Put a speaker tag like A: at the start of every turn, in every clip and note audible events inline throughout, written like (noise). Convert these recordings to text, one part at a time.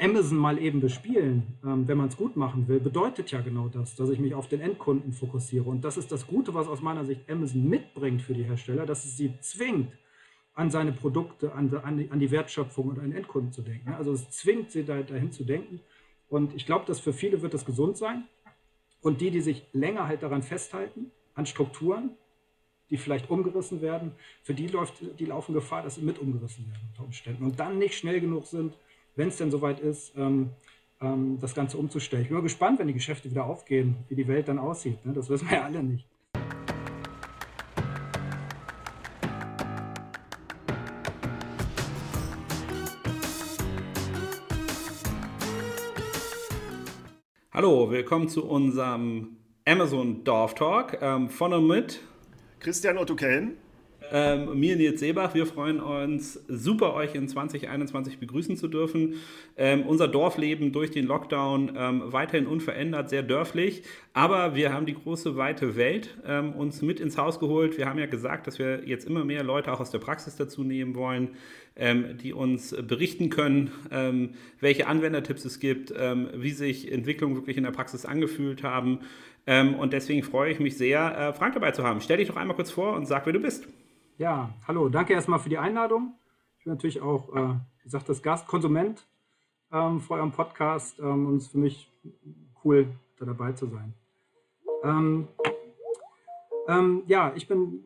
A: Amazon mal eben bespielen, ähm, wenn man es gut machen will, bedeutet ja genau das, dass ich mich auf den Endkunden fokussiere. Und das ist das Gute, was aus meiner Sicht Amazon mitbringt für die Hersteller, dass es sie zwingt, an seine Produkte, an, die, an die Wertschöpfung und an den Endkunden zu denken. Also es zwingt sie da, dahin zu denken. Und ich glaube, dass für viele wird das gesund sein. Und die, die sich länger halt daran festhalten, an Strukturen, die vielleicht umgerissen werden, für die läuft, die laufen Gefahr, dass sie mit umgerissen werden unter Umständen und dann nicht schnell genug sind, wenn es denn soweit ist, ähm, ähm, das Ganze umzustellen. Ich bin mal gespannt, wenn die Geschäfte wieder aufgehen, wie die Welt dann aussieht. Ne? Das wissen wir ja alle nicht.
B: Hallo, willkommen zu unserem Amazon Dorf Talk ähm, von und mit
C: Christian Otto Kellen
B: ähm, mir Nils Seebach, wir freuen uns super, euch in 2021 begrüßen zu dürfen. Ähm, unser Dorfleben durch den Lockdown ähm, weiterhin unverändert, sehr dörflich, aber wir haben die große, weite Welt ähm, uns mit ins Haus geholt. Wir haben ja gesagt, dass wir jetzt immer mehr Leute auch aus der Praxis dazu nehmen wollen, ähm, die uns berichten können, ähm, welche Anwendertipps es gibt, wie sich Entwicklungen wirklich in der Praxis angefühlt haben. und deswegen freue ich mich sehr, äh, Frank dabei zu haben. Stell dich doch einmal kurz vor und sag, wer du bist.
A: Ja, hallo, danke erstmal für die Einladung. Ich bin natürlich auch, äh, wie gesagt, das Gast, Konsument ähm, vor eurem Podcast ähm, und es ist für mich cool, da dabei zu sein. Ähm, ähm ja, ich bin,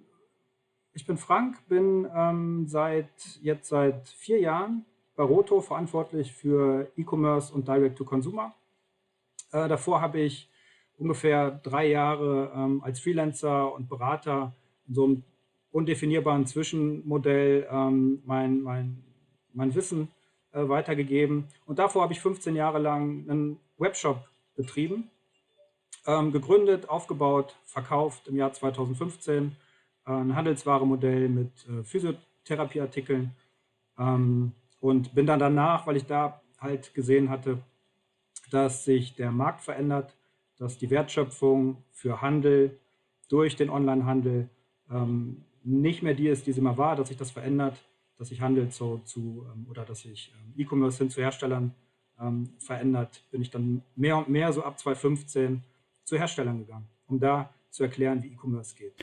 A: ich bin Frank, bin ähm, seit jetzt seit vier Jahren bei Roto verantwortlich für E-Commerce und Direct-to-Consumer. Äh, davor habe ich ungefähr drei Jahre ähm, als Freelancer und Berater in so einem undefinierbaren Zwischenmodell ähm, mein, mein, mein Wissen äh, weitergegeben. Und davor habe ich 15 Jahre lang einen Webshop betrieben, ähm, gegründet, aufgebaut, verkauft im Jahr 2015. Äh, ein Handelswaremodell mit äh, Physiotherapieartikeln. Ähm, und bin dann danach, weil ich da halt gesehen hatte, dass sich der Markt verändert, dass die Wertschöpfung für Handel durch den Onlinehandel ähm, nicht mehr die ist, die sie mal war, dass sich das verändert, dass sich Handel zu, zu ähm, oder dass sich ähm, E-Commerce hin zu Herstellern ähm, verändert, bin ich dann mehr und mehr so ab 2015 zu Herstellern gegangen, um da zu erklären, wie E-Commerce geht.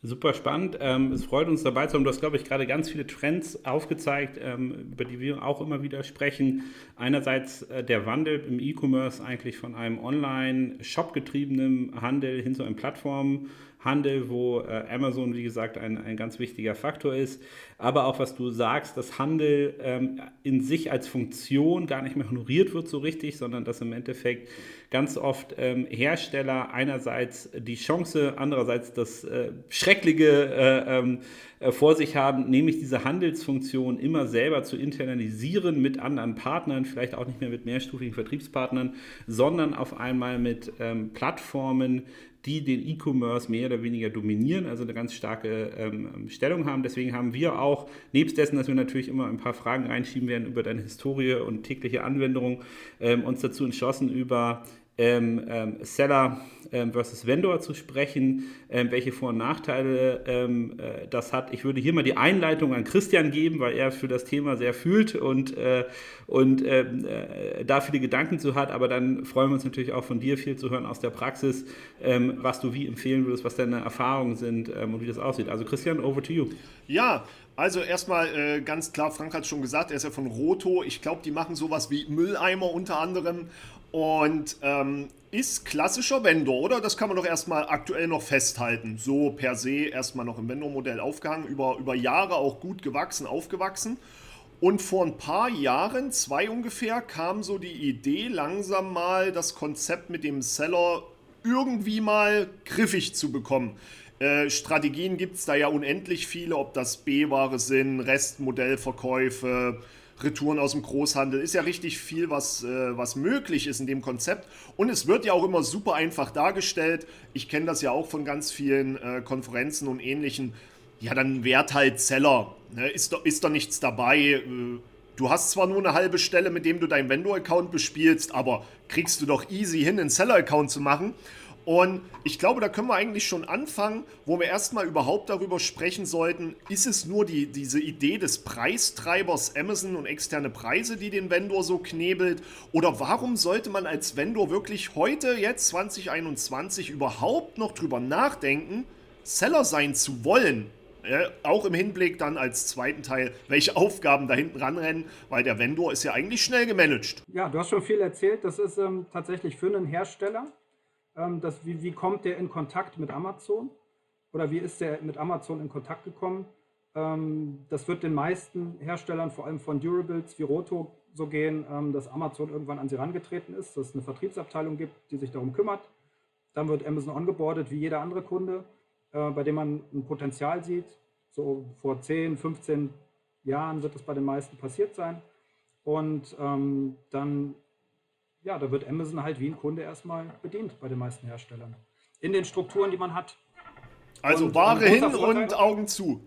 B: Super spannend. Ähm, es freut uns dabei zu haben. Du hast, glaube ich, gerade ganz viele Trends aufgezeigt, ähm, über die wir auch immer wieder sprechen. Einerseits äh, der Wandel im E-Commerce eigentlich von einem Online-Shop getriebenen Handel hin zu einem Plattform. Handel, wo äh, Amazon, wie gesagt, ein, ein ganz wichtiger Faktor ist. Aber auch, was du sagst, dass Handel ähm, in sich als Funktion gar nicht mehr honoriert wird so richtig, sondern dass im Endeffekt ganz oft ähm, Hersteller einerseits die Chance, andererseits das äh, Schreckliche äh, ähm, äh, vor sich haben, nämlich diese Handelsfunktion immer selber zu internalisieren mit anderen Partnern, vielleicht auch nicht mehr mit mehrstufigen Vertriebspartnern, sondern auf einmal mit ähm, Plattformen, die den E-Commerce mehr oder weniger dominieren, also eine ganz starke ähm, Stellung haben. Deswegen haben wir auch, nebst dessen, dass wir natürlich immer ein paar Fragen reinschieben werden über deine Historie und tägliche Anwendung, ähm, uns dazu entschlossen, über ähm, ähm, Seller ähm, versus Vendor zu sprechen, ähm, welche Vor- und Nachteile ähm, äh, das hat. Ich würde hier mal die Einleitung an Christian geben, weil er für das Thema sehr fühlt und, äh, und ähm, äh, da viele Gedanken zu hat. Aber dann freuen wir uns natürlich auch von dir viel zu hören aus der Praxis, was du wie empfehlen würdest, was deine Erfahrungen sind und wie das aussieht. Also Christian, over to you.
C: Ja, also erstmal äh, ganz klar, Frank hat es schon gesagt, er ist ja von Roto. Ich glaube, die machen sowas wie Mülleimer unter anderem und ähm, ist klassischer Vendor, oder? Das kann man doch erstmal aktuell noch festhalten. So per se erstmal noch im Vendor-Modell aufgehangen, über, über Jahre auch gut gewachsen, aufgewachsen. Und vor ein paar Jahren, zwei ungefähr, kam so die Idee, langsam mal das Konzept mit dem Seller irgendwie mal griffig zu bekommen. Äh, Strategien gibt es da ja unendlich viele, ob das B-Ware sind, Restmodellverkäufe, Retouren aus dem Großhandel. Ist ja richtig viel, was, äh, was möglich ist in dem Konzept. Und es wird ja auch immer super einfach dargestellt. Ich kenne das ja auch von ganz vielen äh, Konferenzen und ähnlichen. Ja, dann wert halt Seller. Ne? Ist, da, ist da nichts dabei? Äh, du hast zwar nur eine halbe Stelle, mit dem du deinen Vendor-Account bespielst, aber kriegst du doch easy hin, einen Seller-Account zu machen. Und ich glaube, da können wir eigentlich schon anfangen, wo wir erstmal überhaupt darüber sprechen sollten, ist es nur die, diese Idee des Preistreibers Amazon und externe Preise, die den Vendor so knebelt? Oder warum sollte man als Vendor wirklich heute, jetzt 2021, überhaupt noch drüber nachdenken, Seller sein zu wollen? Ja, auch im Hinblick dann als zweiten Teil, welche Aufgaben da hinten ranrennen, weil der Vendor ist ja eigentlich schnell gemanagt.
A: Ja, du hast schon viel erzählt. Das ist ähm, tatsächlich für einen Hersteller ähm, das, wie, wie kommt der in Kontakt mit Amazon? Oder wie ist der mit Amazon in Kontakt gekommen? Ähm, das wird den meisten Herstellern, vor allem von Durables wie Roto, so gehen, ähm, dass Amazon irgendwann an sie herangetreten ist, dass es eine Vertriebsabteilung gibt, die sich darum kümmert. Dann wird Amazon ongeboardet wie jeder andere Kunde, äh, bei dem man ein Potenzial sieht. So vor 10, 15 Jahren wird das bei den meisten passiert sein. Und ähm, dann ja, da wird Amazon halt wie ein Kunde erstmal bedient bei den meisten Herstellern. In den Strukturen, die man hat.
C: Also und Ware hin und Augen zu.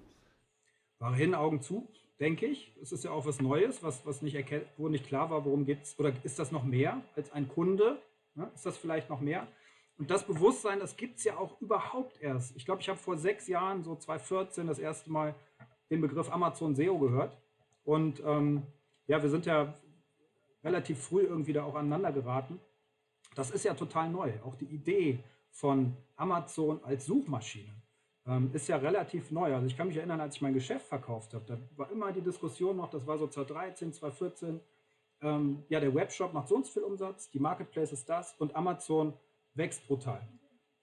A: Ware hin, Augen zu, denke ich. Es ist ja auch was Neues, was, was nicht wo nicht klar war, worum geht es. Oder ist das noch mehr als ein Kunde? Ja, ist das vielleicht noch mehr? Und das Bewusstsein, das gibt es ja auch überhaupt erst. Ich glaube, ich habe vor sechs Jahren, so 2014, das erste Mal den Begriff Amazon SEO gehört. Und ähm, ja, wir sind ja relativ früh irgendwie da auch aneinander geraten. Das ist ja total neu. Auch die Idee von Amazon als Suchmaschine ähm, ist ja relativ neu. Also ich kann mich erinnern, als ich mein Geschäft verkauft habe, da war immer die Diskussion noch, das war so 2013, 2014, ähm, ja, der Webshop macht so und so viel Umsatz, die Marketplace ist das und Amazon wächst brutal.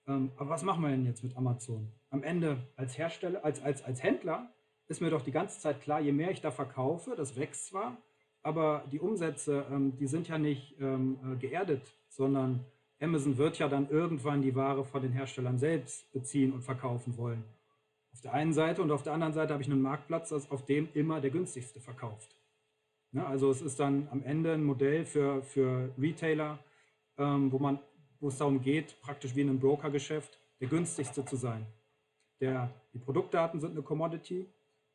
A: Ähm, aber was machen wir denn jetzt mit Amazon? Am Ende als Hersteller, als, als, als Händler ist mir doch die ganze Zeit klar, je mehr ich da verkaufe, das wächst zwar, aber die Umsätze, ähm, die sind ja nicht ähm, äh, geerdet, sondern Amazon wird ja dann irgendwann die Ware von den Herstellern selbst beziehen und verkaufen wollen. Auf der einen Seite und auf der anderen Seite habe ich einen Marktplatz, auf dem immer der günstigste verkauft. Ja, also es ist dann am Ende ein Modell für, für Retailer, ähm, wo, man, wo es darum geht, praktisch wie in einem Brokergeschäft, der günstigste zu sein. Der, die Produktdaten sind eine Commodity,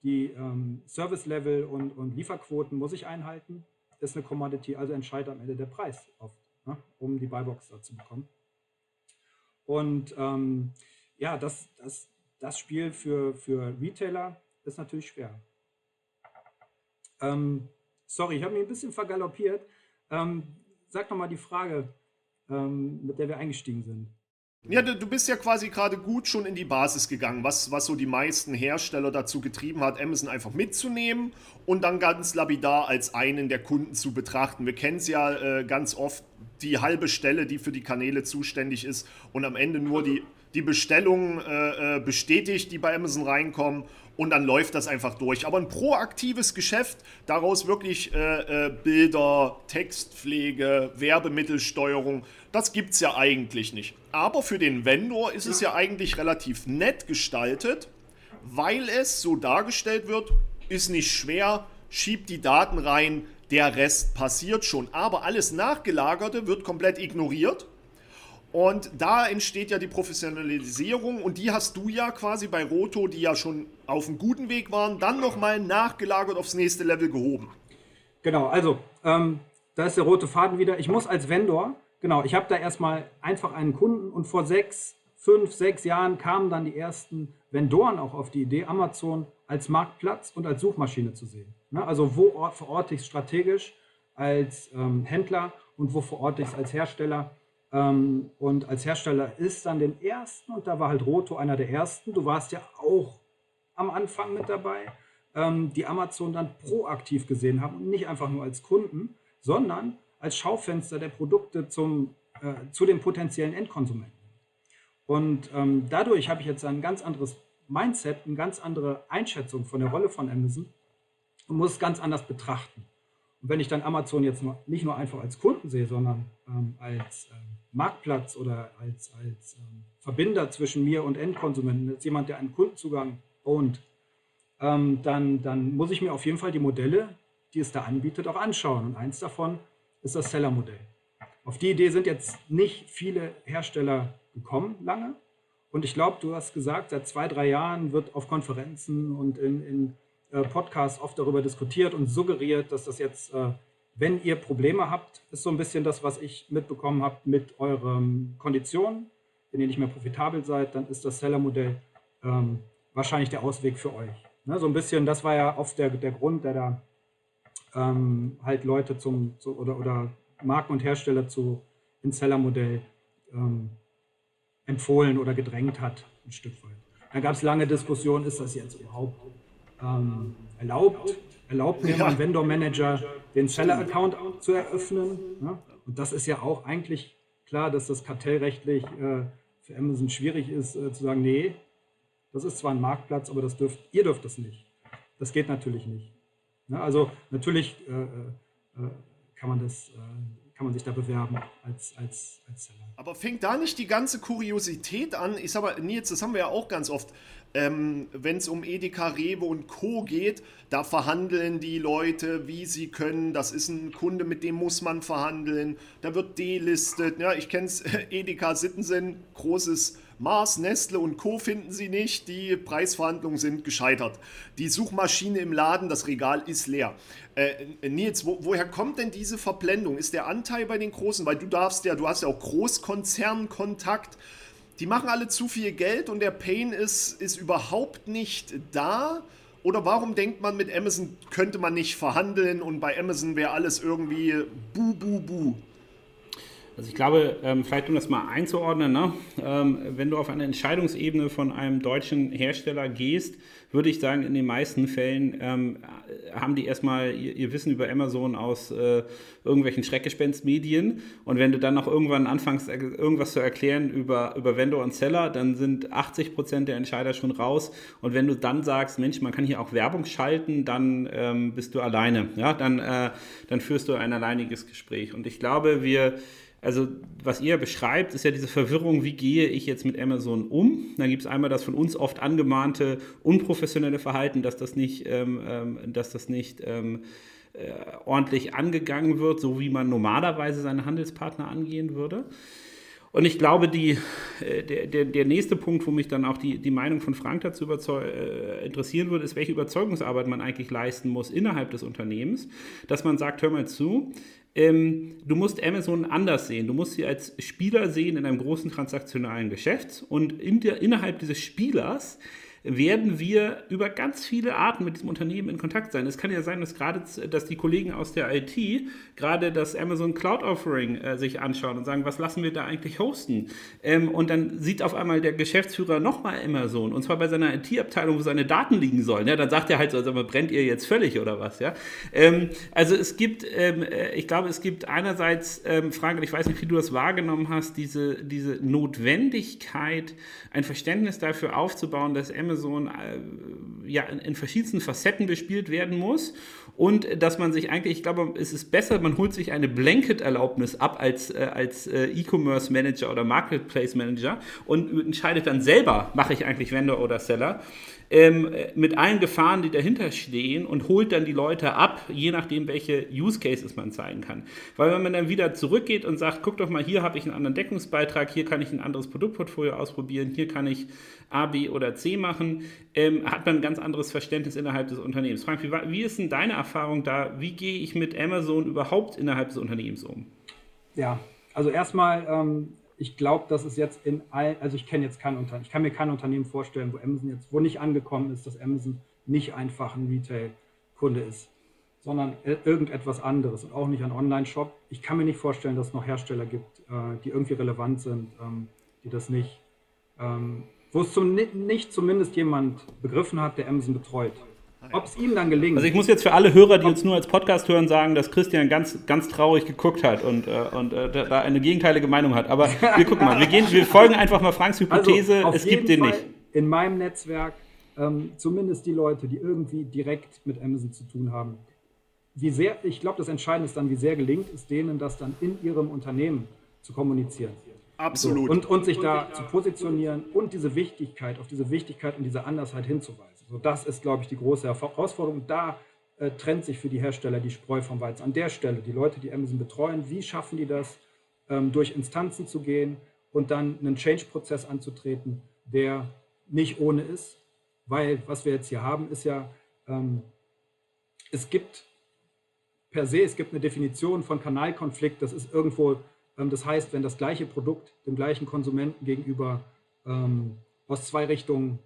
A: die ähm, Service-Level und, und Lieferquoten muss ich einhalten. Ist eine Commodity, also entscheidet am Ende der Preis oft, ne, um die Buybox da zu bekommen. Und ähm, ja, das, das, das Spiel für, für Retailer ist natürlich schwer. Ähm, sorry, ich habe mich ein bisschen vergaloppiert. Ähm, sag doch mal die Frage, ähm, mit der wir eingestiegen sind.
C: Ja, du, bist ja quasi gerade gut schon in die Basis gegangen, was, was so die meisten Hersteller dazu getrieben hat, Amazon einfach mitzunehmen und dann ganz lapidar als einen der Kunden zu betrachten. Wir kennen es ja äh, ganz oft, die halbe Stelle, die für die Kanäle zuständig ist und am Ende nur die, die Bestellungen äh, äh bestätigt, die bei Amazon reinkommen und dann läuft das einfach durch. Aber ein proaktives Geschäft, daraus wirklich äh, äh, Bilder, Textpflege, Werbemittelsteuerung, das gibt es ja eigentlich nicht. Aber für den Vendor ist es ja eigentlich relativ nett gestaltet, weil es so dargestellt wird, ist nicht schwer, schiebt die Daten rein, der Rest passiert schon. Aber alles Nachgelagerte wird komplett ignoriert und da entsteht ja die Professionalisierung und die hast du ja quasi bei Roto, die ja schon auf einem guten Weg waren, dann nochmal nachgelagert aufs nächste Level gehoben.
A: Genau, also ähm, da ist der rote Faden wieder. Ich muss als Vendor, genau, ich habe da erstmal einfach einen Kunden und vor sechs, fünf, sechs Jahren kamen dann die ersten Vendoren auch auf die Idee, Amazon als Marktplatz und als Suchmaschine zu sehen. Ne? Also wo verorte ich es strategisch als ähm, Händler und wo verorte ich es als Hersteller ähm, und als Hersteller ist dann den ersten, und da war halt Roto einer der ersten, du warst ja auch am Anfang mit dabei, ähm, die Amazon dann proaktiv gesehen haben und nicht einfach nur als Kunden, sondern als Schaufenster der Produkte zum, äh, zu den potenziellen Endkonsumenten. Und ähm, dadurch habe ich jetzt ein ganz anderes Mindset, eine ganz andere Einschätzung von der Rolle von Amazon und muss es ganz anders betrachten. Und wenn ich dann Amazon jetzt nur, nicht nur einfach als Kunden sehe, sondern ähm, als ähm, Marktplatz oder als, als ähm, Verbinder zwischen mir und Endkonsumenten, als jemand, der einen Kundenzugang ownt, ähm, dann, dann muss ich mir auf jeden Fall die Modelle, die es da anbietet, auch anschauen. Und eins davon ist das Seller-Modell. Auf die Idee sind jetzt nicht viele Hersteller gekommen lange. Und ich glaube, du hast gesagt, seit zwei, drei Jahren wird auf Konferenzen und in, in äh, Podcasts oft darüber diskutiert und suggeriert, dass das jetzt äh, wenn ihr Probleme habt, ist so ein bisschen das, was ich mitbekommen habe mit euren Konditionen, wenn ihr nicht mehr profitabel seid, dann ist das Seller-Modell ähm, wahrscheinlich der Ausweg für euch. Ne, so ein bisschen, das war ja oft der, der Grund, der da ähm, halt Leute zum, zu, oder, oder Marken und Hersteller zu ins Seller-Modell ähm, empfohlen oder gedrängt hat, ein Stück weit. Da gab es lange Diskussionen, ist das jetzt überhaupt ähm, erlaubt? Erlaubt mir ja. ein Vendor-Manager den Seller-Account zu eröffnen? Ja? Und das ist ja auch eigentlich klar, dass das kartellrechtlich äh, für Amazon schwierig ist, äh, zu sagen, nee, das ist zwar ein Marktplatz, aber das dürft, ihr dürft das nicht. Das geht natürlich nicht. Ja, also natürlich äh, äh, äh kann man das äh, kann man sich da bewerben als, als, als Seller.
C: Aber fängt da nicht die ganze Kuriosität an? Ich sag mal, Nils, das haben wir ja auch ganz oft. Ähm, Wenn es um Edeka, Rewe und Co. geht, da verhandeln die Leute, wie sie können. Das ist ein Kunde, mit dem muss man verhandeln. Da wird delistet. Ja, ich kenne es, (laughs) Edeka Sittensen, großes Mars, Nestle und Co. finden sie nicht. Die Preisverhandlungen sind gescheitert. Die Suchmaschine im Laden, das Regal ist leer. Äh, Nils, wo, woher kommt denn diese Verblendung? Ist der Anteil bei den Großen, weil du darfst ja, du hast ja auch Großkonzernkontakt. Die machen alle zu viel Geld und der Pain ist, ist überhaupt nicht da. Oder warum denkt man, mit Amazon könnte man nicht verhandeln und bei Amazon wäre alles irgendwie bu, bu, bu?
B: Also ich glaube, ähm, vielleicht um das mal einzuordnen, ne? ähm, wenn du auf eine Entscheidungsebene von einem deutschen Hersteller gehst, würde ich sagen, in den meisten Fällen ähm, haben die erstmal ihr, ihr, Wissen über Amazon aus äh, irgendwelchen Schreckgespenstmedien. Und wenn du dann noch irgendwann anfängst, irgendwas zu erklären über, über Vendor und Seller, dann sind 80 Prozent der Entscheider schon raus. Und wenn du dann sagst, Mensch, man kann hier auch Werbung schalten, dann ähm, bist du alleine. Ja? Dann, äh, dann führst du ein alleiniges Gespräch. Und ich glaube, wir also was ihr beschreibt, ist ja diese Verwirrung, wie gehe ich jetzt mit Amazon um? Dann gibt es einmal das von uns oft angemahnte unprofessionelle Verhalten, dass das nicht, ähm, ähm, dass das nicht ähm, äh, ordentlich angegangen wird, so wie man normalerweise seine Handelspartner angehen würde. Und ich glaube, die, äh, der, der, der nächste Punkt, wo mich dann auch die, die Meinung von Frank dazu äh, interessieren würde, ist, welche Überzeugungsarbeit man eigentlich leisten muss innerhalb des Unternehmens, dass man sagt, hör mal zu, ähm, du musst Amazon anders sehen. Du musst sie als Spieler sehen in einem großen transaktionalen Geschäft und in der, innerhalb dieses Spielers werden wir über ganz viele Arten mit diesem Unternehmen in Kontakt sein. Es kann ja sein, dass gerade dass die Kollegen aus der IT gerade das Amazon Cloud Offering äh, sich anschauen und sagen, was lassen wir da eigentlich hosten? Ähm, und dann sieht auf einmal der Geschäftsführer nochmal Amazon und zwar bei seiner IT-Abteilung, wo seine Daten liegen sollen. Ja, dann sagt er halt so, also brennt ihr jetzt völlig oder was? Ja? Ähm, also es gibt, ähm, äh, ich glaube, es gibt einerseits, ähm, Frank, ich weiß nicht, wie du das wahrgenommen hast, diese, diese Notwendigkeit, ein Verständnis dafür aufzubauen, dass Amazon Amazon äh, ja, in, verschiedensten Facetten bespielt werden muss. Und dass man sich eigentlich, ich glaube, es ist besser, man holt sich eine Blanket-Erlaubnis ab als, äh, als äh, E-Commerce Manager oder Marketplace Manager und entscheidet dann selber, mache ich eigentlich Vendor oder Seller ähm, mit allen Gefahren, die dahinter stehen und holt dann die Leute ab, je nachdem, welche Use Cases man zeigen kann. Weil wenn man dann wieder zurückgeht und sagt, guck doch mal, hier habe ich einen anderen Deckungsbeitrag, hier kann ich ein anderes Produktportfolio ausprobieren, hier kann ich A, B oder C machen, ähm, hat man ein ganz anderes Verständnis innerhalb des Unternehmens. Frank, wie, wie ist denn deine Erfahrung da? Wie gehe ich mit Amazon überhaupt innerhalb des Unternehmens um?
A: Ja, also erstmal ähm, ich glaube, dass es jetzt in allen, also ich kenne jetzt kein Unternehmen, ich kann mir kein Unternehmen vorstellen, wo Amazon jetzt, wo nicht angekommen ist, dass Amazon nicht einfach ein Retail-Kunde ist, sondern irgendetwas anderes und auch nicht ein Online-Shop. Ich kann mir nicht vorstellen, dass es noch Hersteller gibt, äh, die irgendwie relevant sind, ähm, die das nicht, ähm, wo es zum, nicht zumindest jemand begriffen hat, der Amazon betreut. Ob es ihm dann gelingt.
B: Also ich muss jetzt für alle Hörer, die uns nur als Podcast hören, sagen, dass Christian ganz, ganz traurig geguckt hat und, äh, und äh, da eine gegenteilige Meinung hat. Aber wir gucken mal, wir, gehen, wir folgen einfach mal Franks also Hypothese, also es gibt den Fall nicht.
A: In meinem Netzwerk, ähm, zumindest die Leute, die irgendwie direkt mit Amazon zu tun haben, wie sehr, ich glaube, das Entscheidende ist dann, wie sehr gelingt es denen, das dann in ihrem Unternehmen zu kommunizieren.
C: Absolut.
A: So, und, und sich da zu positionieren und diese Wichtigkeit, auf diese Wichtigkeit und diese Andersheit hinzuweisen. So, das ist, glaube ich, die große Herausforderung. Da äh, trennt sich für die Hersteller die Spreu vom Weizen. An der Stelle, die Leute, die Amazon betreuen, wie schaffen die das, ähm, durch Instanzen zu gehen und dann einen Change-Prozess anzutreten, der nicht ohne ist, weil was wir jetzt hier haben, ist ja, ähm, es gibt per se, es gibt eine Definition von Kanalkonflikt, das ist irgendwo Ähm, das heißt, wenn das gleiche Produkt dem gleichen Konsumenten gegenüber ähm, aus zwei Richtungen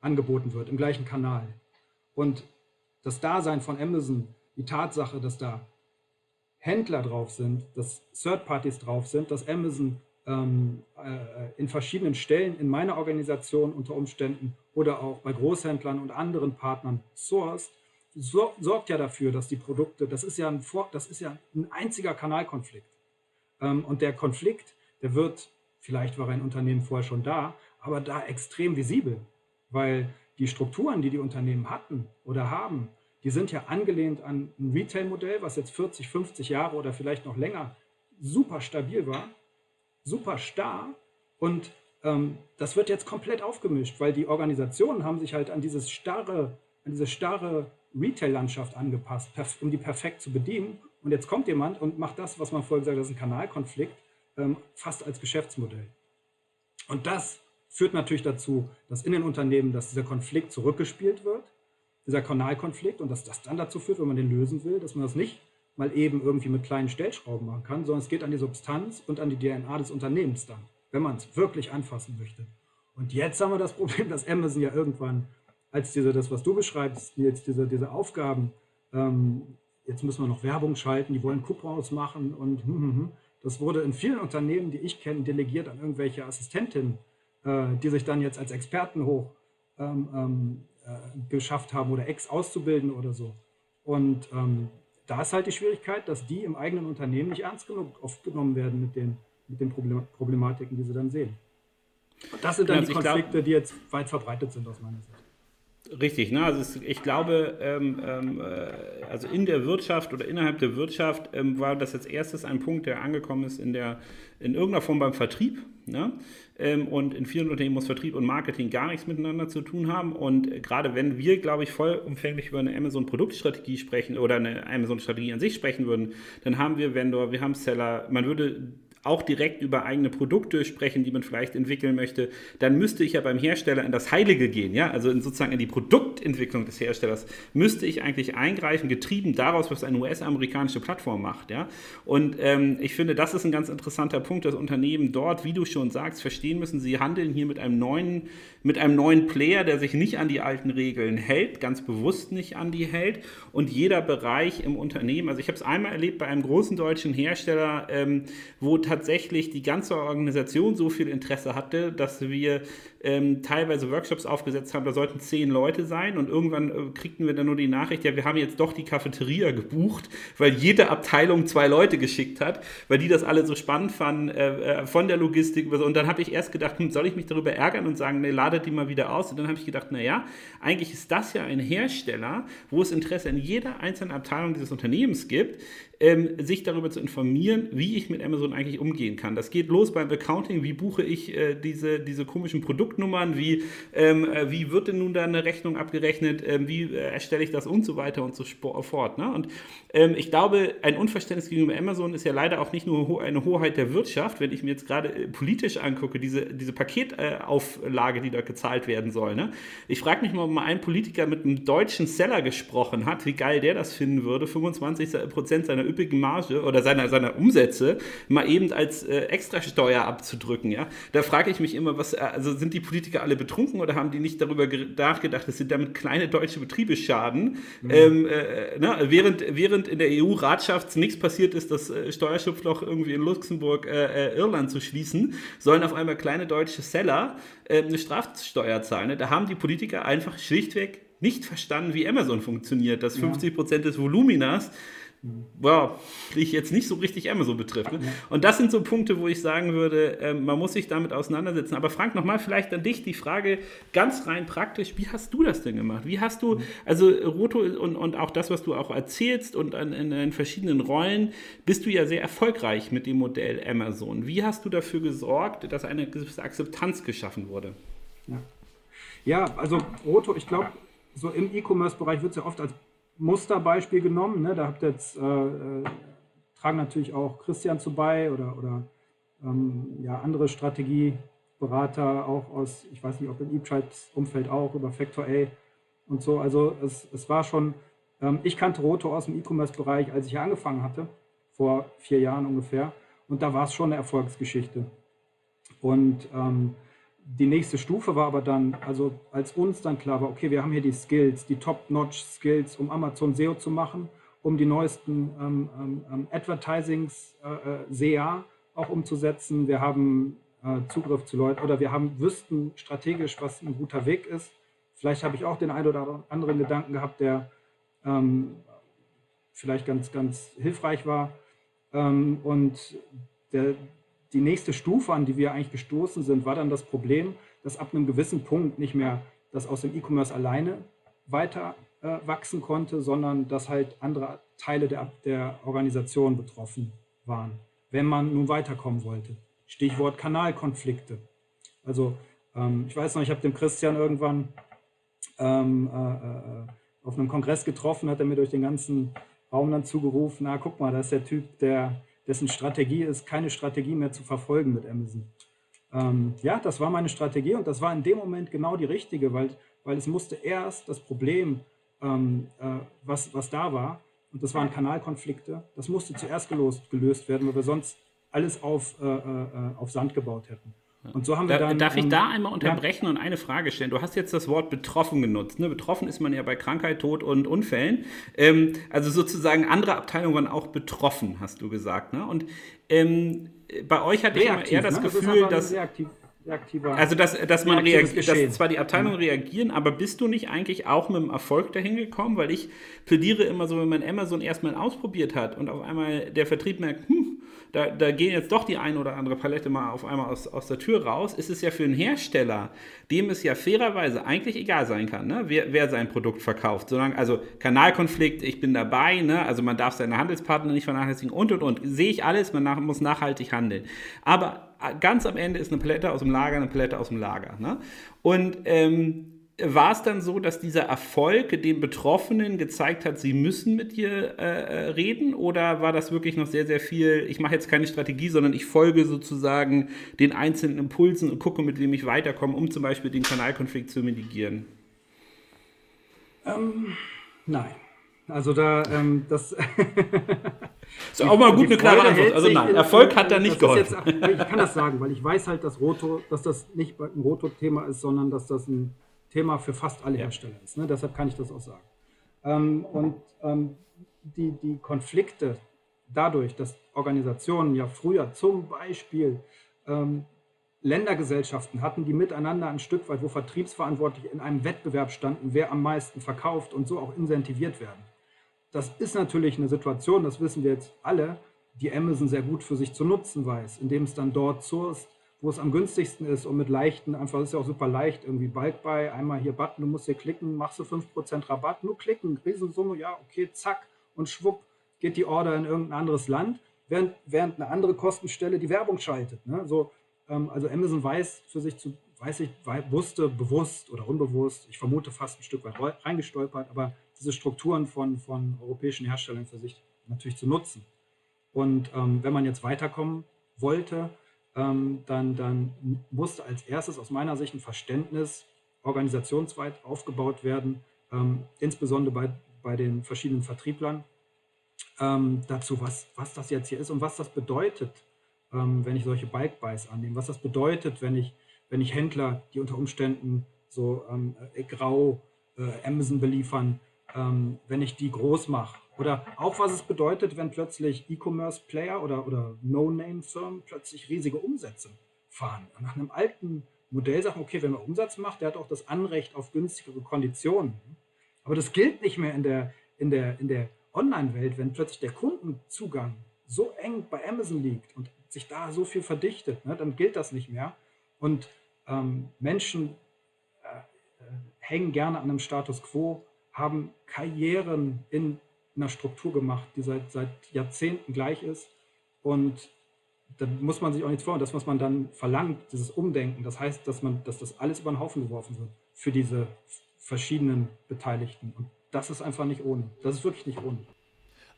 A: angeboten wird, im gleichen Kanal. Und das Dasein von Amazon, die Tatsache, dass da Händler drauf sind, dass Third Parties drauf sind, dass Amazon ähm, äh, in verschiedenen Stellen in meiner Organisation unter Umständen oder auch bei Großhändlern und anderen Partnern sourced, so, sorgt ja dafür, dass die Produkte, das ist ja ein, das ist ja ein einziger Kanalkonflikt. Ähm, und der Konflikt, der wird, vielleicht war ein Unternehmen vorher schon da, aber da extrem visibel, weil die Strukturen, die die Unternehmen hatten oder haben, die sind ja angelehnt an ein Retail-Modell, was jetzt 40, 50 Jahre oder vielleicht noch länger super stabil war, super starr und ähm, das wird jetzt komplett aufgemischt, weil die Organisationen haben sich halt an dieses starre, an diese starre Retail-Landschaft angepasst, um die perfekt zu bedienen. Und jetzt kommt jemand und macht das, was man vorher gesagt hat, das ist ein Kanalkonflikt, ähm, fast als Geschäftsmodell. Und das führt natürlich dazu, dass in den Unternehmen, dass dieser Konflikt zurückgespielt wird, dieser Kanalkonflikt, und dass das dann dazu führt, wenn man den lösen will, dass man das nicht mal eben irgendwie mit kleinen Stellschrauben machen kann, sondern es geht an die Substanz und an die DNA des Unternehmens dann, wenn man es wirklich anfassen möchte. Und jetzt haben wir das (laughs) Problem, dass Amazon ja irgendwann als diese, das, was du beschreibst, jetzt diese, diese Aufgaben, ähm, jetzt müssen wir noch Werbung schalten, die wollen Coupons machen und hm, hm, hm. das wurde in vielen Unternehmen, die ich kenne, delegiert an irgendwelche Assistentinnen, die sich dann jetzt als Experten hoch ähm, ähm, äh, geschafft haben oder ex auszubilden oder so. Und ähm, da ist halt die Schwierigkeit, dass die im eigenen Unternehmen nicht ernst genug aufgenommen werden mit den, mit den Problematiken, die sie dann sehen. Und das sind dann also die Konflikte, glaub, die jetzt weit verbreitet sind aus meiner Sicht.
B: Richtig, ne? also es, ich glaube, ähm, ähm, äh, also in der Wirtschaft oder innerhalb der Wirtschaft ähm, war das als erstes ein Punkt, der angekommen ist in, der, in irgendeiner Form beim Vertrieb. Ne? Ähm, und in vielen Unternehmen muss Vertrieb und Marketing gar nichts miteinander zu tun haben. Und gerade wenn wir, glaube ich, vollumfänglich über eine Amazon-Produktstrategie sprechen oder eine Amazon-Strategie an sich sprechen würden, dann haben wir Vendor, wir haben Seller, man würde auch direkt über eigene Produkte sprechen, die man vielleicht entwickeln möchte, dann müsste ich ja beim Hersteller in das Heilige gehen, ja, also in sozusagen in die Produktentwicklung des Herstellers, müsste ich eigentlich eingreifen, getrieben daraus, was eine US-amerikanische Plattform macht, ja. Und ähm, ich finde, das ist ein ganz interessanter Punkt, dass Unternehmen dort, wie du schon sagst, verstehen müssen, sie handeln hier mit einem neuen, mit einem neuen Player, der sich nicht an die alten Regeln hält, ganz bewusst nicht an die hält und jeder Bereich im Unternehmen, also ich habe es einmal erlebt bei einem großen deutschen Hersteller, ähm, wo tatsächlich die ganze Organisation so viel Interesse hatte, dass wir ähm, teilweise Workshops aufgesetzt haben, da sollten zehn Leute sein und irgendwann äh, kriegten wir dann nur die Nachricht, ja, wir haben jetzt doch die Cafeteria gebucht, weil jede Abteilung zwei Leute geschickt hat, weil die das alle so spannend fanden äh, äh von der Logistik und dann habe ich erst gedacht, hm, soll ich mich darüber ärgern und sagen, nee, ladet die mal wieder aus? Und dann habe ich gedacht, naja, eigentlich ist das ja ein Hersteller, wo es Interesse in jeder einzelnen Abteilung dieses Unternehmens gibt, ähm, sich darüber zu informieren, wie ich mit Amazon eigentlich umgehen kann. Das geht los beim Accounting, wie buche ich äh, diese, diese komischen Produktnummern, wie, ähm, äh, wie wird denn nun da eine Rechnung abgerechnet, ähm, wie äh, erstelle ich das und so weiter und so fort. Ne? Und ähm, ich glaube, ein Unverständnis gegenüber Amazon ist ja leider auch nicht nur eine Hoheit der Wirtschaft, wenn ich mir jetzt gerade äh, politisch angucke, diese, diese Paketauflage, die dort gezahlt werden soll. Ne? Ich frage mich mal, ob mal ein Politiker mit einem deutschen Seller gesprochen hat, wie geil der das finden würde, 25 Prozent seiner üppigen Marge oder seiner, seiner Umsätze mal eben als äh, Extrasteuer abzudrücken. Ja? Da frage ich mich immer, was, also sind die Politiker alle betrunken oder haben die nicht darüber nachgedacht, dass sie damit kleine deutsche Betriebe schaden? Mhm. Ähm, äh, na, während, während in der EU-Ratschaft nichts passiert ist, das äh, Steuerschupfloch irgendwie in Luxemburg, äh, äh, Irland zu schließen, sollen auf einmal kleine deutsche Seller eine Strafsteuer zahlen. Ne? Da haben die Politiker einfach schlichtweg nicht verstanden, wie Amazon funktioniert, dass 50 Prozent des Voluminas ja, dich jetzt nicht so richtig Amazon betrifft. Ne? Und das sind so Punkte, wo ich sagen würde, äh, man muss sich damit auseinandersetzen. Aber Frank, nochmal vielleicht an dich die Frage ganz rein praktisch, wie hast du das denn gemacht? Wie hast du, also Roto und, und auch das, was du auch erzählst und an, in, in verschiedenen Rollen, bist du ja sehr erfolgreich mit dem Modell Amazon. Wie hast du dafür gesorgt, dass eine gewisse Akzeptanz geschaffen wurde?
A: Ja, ja also Roto, ich glaube, so im E-Commerce-Bereich wird es ja oft als Musterbeispiel genommen. Ne? Da habt jetzt, äh, äh, tragen natürlich auch Christian zu bei oder, oder ähm, ja, andere Strategieberater auch aus, ich weiß nicht, ob im E-Tribes Umfeld auch, über Factor A und so. Also es, es war schon, ähm, ich kannte Roto aus dem E-Commerce-Bereich, als ich hier angefangen hatte, vor vier Jahren ungefähr. Und da war es schon eine Erfolgsgeschichte. Und ähm, die nächste Stufe war aber dann, also als uns dann klar war, okay, wir haben hier die Skills, die Top-Notch-Skills, um Amazon SEO zu machen, um die neuesten ähm, ähm, ähm Advertisings äh, äh SEA auch umzusetzen. Wir haben äh, Zugriff zu Leuten oder wir haben, wüssten strategisch, was ein guter Weg ist. Vielleicht habe ich auch den einen oder anderen Gedanken gehabt, der ähm, vielleicht ganz, ganz hilfreich war. Ähm, und der, die nächste Stufe, an die wir eigentlich gestoßen sind, war dann das Problem, dass ab einem gewissen Punkt nicht mehr das aus dem E-Commerce alleine weiter äh, wachsen konnte, sondern dass halt andere Teile der, der Organisation betroffen waren, wenn man nun weiterkommen wollte. Stichwort Kanalkonflikte. Also ähm, ich weiß noch, ich habe dem Christian irgendwann ähm, äh, äh, auf einem Kongress getroffen, hat er mir durch den ganzen Raum dann zugerufen, na guck mal, das ist der Typ, der, dessen Strategie ist, keine Strategie mehr zu verfolgen mit Amazon. Ähm, ja, das war meine Strategie und das war in dem Moment genau die richtige, weil, weil es musste erst das Problem, ähm, äh, was, was da war, und das waren Kanalkonflikte, das musste zuerst gelöst, gelöst werden, weil wir sonst alles auf, äh, äh, auf Sand gebaut hätten.
B: Und so haben wir dann. Darf ich da einmal unterbrechen ja. und eine Frage stellen? Du hast jetzt das Wort betroffen genutzt. Ne? Betroffen ist man ja bei Krankheit, Tod und Unfällen. Ähm, also sozusagen andere Abteilungen waren auch betroffen, hast du gesagt. Ne? Und ähm, bei euch hatte reaktiv, ich immer eher das ne? Gefühl, das dass. Reaktiv, reaktiver, also, dass, dass man reagiert, dass zwar die Abteilungen mhm. reagieren, aber bist du nicht eigentlich auch mit dem Erfolg dahin gekommen? Weil ich plädiere immer so, wenn man Amazon erstmal ausprobiert hat und auf einmal der Vertrieb merkt, hm, da, da gehen jetzt doch die eine oder andere Palette mal auf einmal aus, aus der Tür raus, ist es ja für einen Hersteller, dem es ja fairerweise eigentlich egal sein kann, ne? wer, wer sein Produkt verkauft. Solange, also Kanalkonflikt, ich bin dabei, ne? also man darf seine Handelspartner nicht vernachlässigen und und und. Sehe ich alles, man nach, muss nachhaltig handeln. Aber ganz am Ende ist eine Palette aus dem Lager eine Palette aus dem Lager. Ne? Und ähm, war es dann so, dass dieser Erfolg den Betroffenen gezeigt hat, sie müssen mit dir äh, äh, reden? Oder war das wirklich noch sehr, sehr viel, ich mache jetzt keine Strategie, sondern ich folge sozusagen den einzelnen Impulsen und gucke, mit wem ich weiterkomme, um zum Beispiel den Kanalkonflikt zu mitigieren?
A: Ähm, nein. Also da, ähm, das... (laughs)
B: ist auch mal gut eine klare Antwort. Also nein, Erfolg hat da nicht geholfen.
A: Jetzt, ich kann das sagen, weil ich weiß halt, dass Roto, dass das nicht ein Roto-Thema ist, sondern dass das ein Thema für fast alle Hersteller ist. Ne? Deshalb kann ich das auch sagen. Ähm, und ähm, die, die Konflikte dadurch, dass Organisationen ja früher zum Beispiel ähm, Ländergesellschaften hatten, die miteinander ein Stück weit, wo Vertriebsverantwortliche in einem Wettbewerb standen, wer am meisten verkauft und so auch incentiviert werden. Das ist natürlich eine Situation, das wissen wir jetzt alle, die Amazon sehr gut für sich zu nutzen weiß, indem es dann dort sourced, wo es am günstigsten ist und mit leichten, einfach ist ja auch super leicht, irgendwie Bulk Buy, einmal hier Button, du musst hier klicken, machst du 5% Rabatt, nur klicken, Riesensumme, ja, okay, zack, und schwupp geht die Order in irgendein anderes Land, während, während eine andere Kostenstelle die Werbung schaltet. Ne? So, ähm, also Amazon weiß für sich zu, weiß ich, wusste bewusst oder unbewusst, ich vermute fast ein Stück weit reingestolpert, aber diese Strukturen von, von europäischen Herstellern für sich natürlich zu nutzen. Und ähm, wenn man jetzt weiterkommen wollte, ähm, dann, dann muss als erstes aus meiner Sicht ein Verständnis organisationsweit aufgebaut werden, ähm, insbesondere bei, bei den verschiedenen Vertrieblern, ähm, dazu, was, was das jetzt hier ist und was das bedeutet, ähm, wenn ich solche Bike-Buys annehme, was das bedeutet, wenn ich, wenn ich Händler, die unter Umständen so ähm, äh, grau äh, Amazon beliefern, ähm, wenn ich die groß mache oder auch was es bedeutet, wenn plötzlich E-Commerce-Player oder, oder No-Name-Firmen plötzlich riesige Umsätze fahren. Nach einem alten Modell sagen, okay, wenn man Umsatz macht, der hat auch das Anrecht auf günstigere Konditionen. Aber das gilt nicht mehr in der, in der, in der Online-Welt, wenn plötzlich der Kundenzugang so eng bei Amazon liegt und sich da so viel verdichtet, ne, dann gilt das nicht mehr. Und ähm, Menschen äh, äh, hängen gerne an einem Status quo, haben Karrieren in einer Struktur gemacht, die seit, seit Jahrzehnten gleich ist. Und da muss man sich auch nichts vorstellen, das, was man dann verlangt, dieses Umdenken, das heißt, dass, man, dass das alles über den Haufen geworfen wird für diese verschiedenen Beteiligten. Und das ist einfach nicht ohne. Das ist wirklich nicht ohne.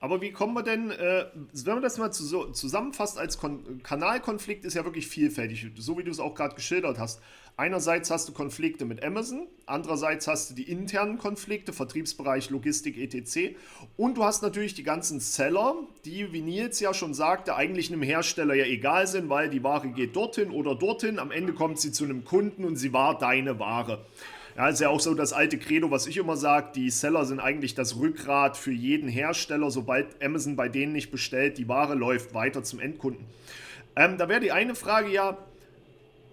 C: Aber wie kommen wir denn, äh, wenn man das mal zu, zusammenfasst als Kon Kanalkonflikt, ist ja wirklich vielfältig, so wie du es auch gerade geschildert hast. Einerseits hast du Konflikte mit Amazon, andererseits hast du die internen Konflikte, Vertriebsbereich, Logistik, etc. Und du hast natürlich die ganzen Seller, die, wie Nils ja schon sagte, eigentlich einem Hersteller ja egal sind, weil die Ware geht dorthin oder dorthin. Am Ende kommt sie zu einem Kunden und sie war deine Ware. Ja, ist ja auch so das alte Credo, was ich immer sage, die Seller sind eigentlich das Rückgrat für jeden Hersteller. Sobald Amazon bei denen nicht bestellt, die Ware läuft weiter zum Endkunden. Ähm, da wäre die eine Frage ja,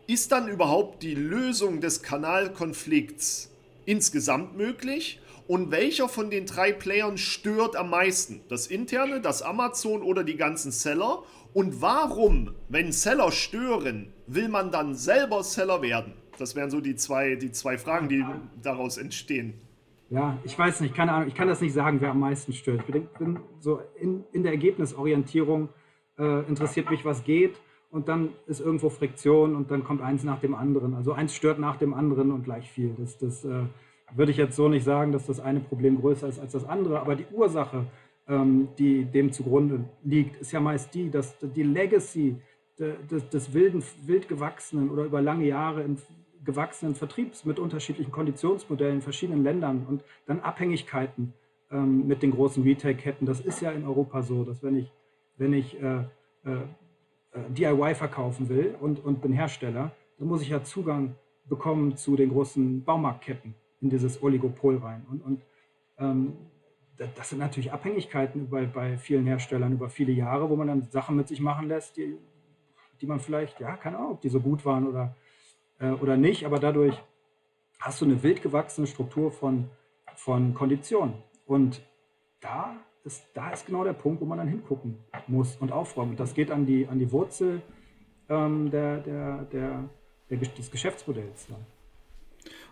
C: ist dann überhaupt die Lösung des Kanalkonflikts insgesamt möglich? Und welcher von den drei Playern stört am meisten? Das interne, das Amazon oder die ganzen Seller? Und warum, wenn Seller stören, will man dann selber Seller werden? Das wären so die zwei, die zwei Fragen, die daraus entstehen.
A: Ja, ich weiß nicht, keine Ahnung, ich kann das nicht sagen, wer am meisten stört. Ich bin, so in, in der Ergebnisorientierung äh, interessiert mich, was geht und dann ist irgendwo Friktion und dann kommt eins nach dem anderen. Also eins stört nach dem anderen und gleich viel. Das, das äh, würde ich jetzt so nicht sagen, dass das eine Problem größer ist als das andere, aber die Ursache, ähm, die dem zugrunde liegt, ist ja meist die, dass die Legacy des, des wilden, wild gewachsenen oder über lange Jahre in gewachsenen Vertriebs mit unterschiedlichen Konditionsmodellen in verschiedenen Ländern und dann Abhängigkeiten ähm, mit den großen Retail-Ketten. Das ist ja in Europa so, dass wenn ich, wenn ich äh, äh, äh DIY verkaufen will und, und bin Hersteller, dann muss ich ja Zugang bekommen zu den großen Baumarktketten in dieses Oligopol rein. Und, und ähm, das sind natürlich Abhängigkeiten bei, bei vielen Herstellern über viele Jahre, wo man dann Sachen mit sich machen lässt, die, die man vielleicht, ja, keine Ahnung, ob die so gut waren oder äh, oder nicht, aber dadurch hast du eine wild gewachsene Struktur von, von Konditionen. Und da ist, da ist genau der Punkt, wo man dann hingucken muss und aufräumen. Und das geht an die, an die Wurzel ähm, der, der, der, der, des Geschäftsmodells. Dann.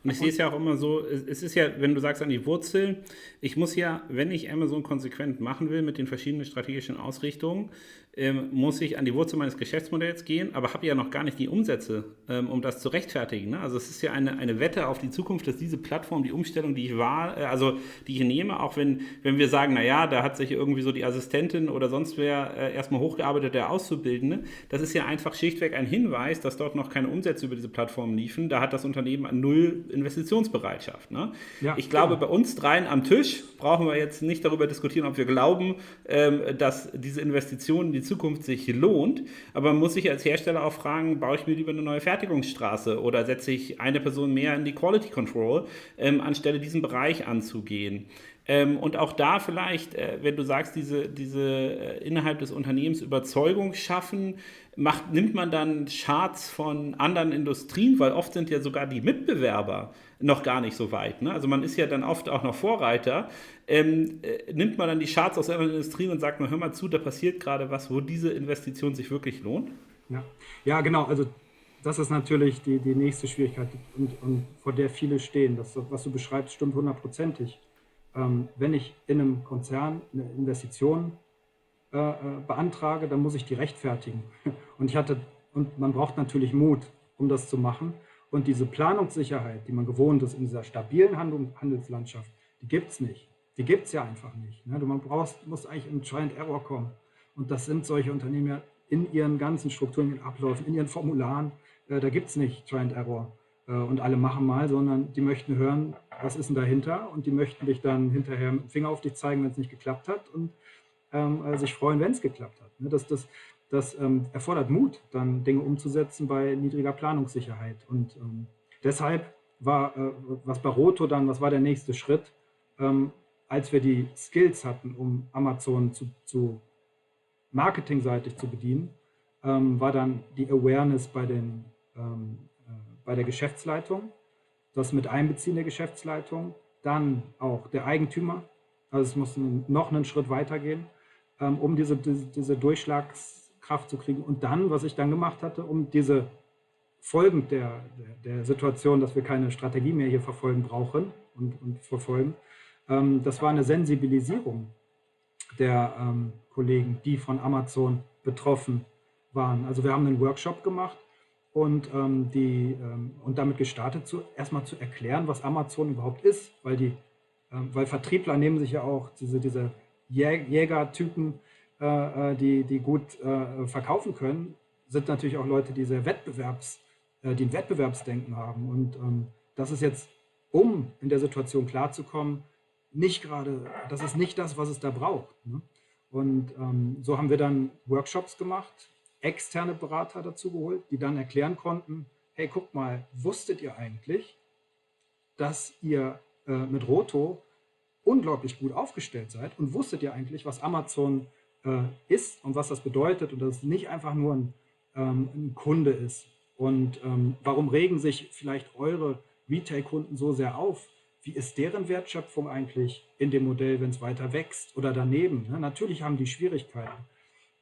B: Ich sehe es ja auch immer so, es ist ja, wenn du sagst an die Wurzel, ich muss ja, wenn ich Amazon konsequent machen will mit den verschiedenen strategischen Ausrichtungen, ähm, muss ich an die Wurzel meines Geschäftsmodells gehen, aber habe ja noch gar nicht die Umsätze, ähm, um das zu rechtfertigen. Ne? Also es ist ja eine, eine Wette auf die Zukunft, dass diese Plattform, die Umstellung, die ich war, äh, also die ich nehme, auch wenn, wenn wir sagen, naja, da hat sich irgendwie so die Assistentin oder sonst wer äh, erstmal hochgearbeitet, der Auszubildende, das ist ja einfach schlichtweg ein Hinweis, dass dort noch keine Umsätze über diese Plattform liefen. Da hat das Unternehmen null Investitionsbereitschaft. Ne? Ja, ich glaube, genau. bei uns dreien am Tisch brauchen wir jetzt nicht darüber diskutieren, ob wir glauben, ähm, dass diese Investitionen, die Zukunft sich lohnt. Aber man muss sich als Hersteller auch fragen, baue ich mir lieber eine neue Fertigungsstraße oder setze ich eine Person mehr in die Quality Control, ähm, anstelle diesen Bereich anzugehen. Ähm, und auch da vielleicht, äh, wenn du sagst, diese, diese äh, innerhalb des Unternehmens Überzeugung schaffen, macht, nimmt man dann Charts von anderen Industrien, weil oft sind ja sogar die Mitbewerber noch gar nicht so weit. Ne? Also man ist ja dann oft auch noch Vorreiter. Ähm, äh, nimmt man dann die Charts aus anderen Industrien und sagt, mal, hör mal zu, da passiert gerade was, wo diese Investition sich wirklich lohnt?
A: Ja, ja genau. Also das ist natürlich die, die nächste Schwierigkeit, und, und vor der viele stehen. Das, was du beschreibst, stimmt hundertprozentig. Ähm, wenn ich in einem Konzern eine Investition äh, äh, beantrage, dann muss ich die rechtfertigen. (laughs) Und ich hatte, und man braucht natürlich Mut, um das zu machen. Und diese Planungssicherheit, die man gewohnt ist in dieser stabilen Handelslandschaft, die gibt es nicht. Die gibt es ja einfach nicht. Ne? Du man brauchst, musst eigentlich in and Error kommen. Und das sind solche Unternehmen ja in ihren ganzen Strukturen, in ihren Abläufen, in ihren Formularen. Äh, da gibt es nicht and Error und alle machen mal, sondern die möchten hören, was ist denn dahinter und die möchten dich dann hinterher mit dem Finger auf dich zeigen, wenn es nicht geklappt hat und ähm, äh, sich freuen, wenn es geklappt hat. Ne? Das, das, das ähm, erfordert Mut, dann Dinge umzusetzen bei niedriger Planungssicherheit. Und ähm, deshalb war, äh, was bei Roto dann, was war der nächste Schritt, ähm, als wir die Skills hatten, um Amazon zu, zu marketingseitig zu bedienen, ähm, war dann die Awareness bei, den, ähm, äh, bei der Geschäftsleitung, das mit Einbeziehen der Geschäftsleitung, dann auch der Eigentümer, also es muss noch einen Schritt weitergehen, ähm, um diese, diese, diese Durchschlagskraft zu kriegen. Und dann, was ich dann gemacht hatte, um diese Folgen der, der, der Situation, dass wir keine Strategie mehr hier verfolgen brauchen und, und verfolgen, ähm, das war eine Sensibilisierung der ähm, Kollegen, die von Amazon betroffen waren. Also wir haben einen Workshop gemacht und, ähm, die, ähm, und damit gestartet, zu, erstmal zu erklären, was Amazon überhaupt ist, weil, die, ähm, weil Vertriebler nehmen sich ja auch diese, diese Jägertypen, äh, die, die gut verkaufen können, sind natürlich auch Leute, die sehr Wettbewerbs, die ein Wettbewerbsdenken haben. Und ähm, das ist jetzt, um in der Situation klarzukommen, nicht gerade, das ist nicht das, was es da braucht. Ne? Und ähm, so haben wir dann Workshops gemacht, externe Berater dazu geholt, die dann erklären konnten, hey, guck mal, wusstet ihr eigentlich, dass ihr äh, mit Roto unglaublich gut aufgestellt seid und wusstet ihr eigentlich, was Amazon äh, ist und was das bedeutet und dass es nicht einfach nur ein, ähm, ein Kunde ist. Und ähm, warum regen sich vielleicht eure Retail-Kunden so sehr auf? Wie ist deren Wertschöpfung eigentlich in dem Modell, wenn es weiter wächst oder daneben? Ne? Natürlich haben die Schwierigkeiten.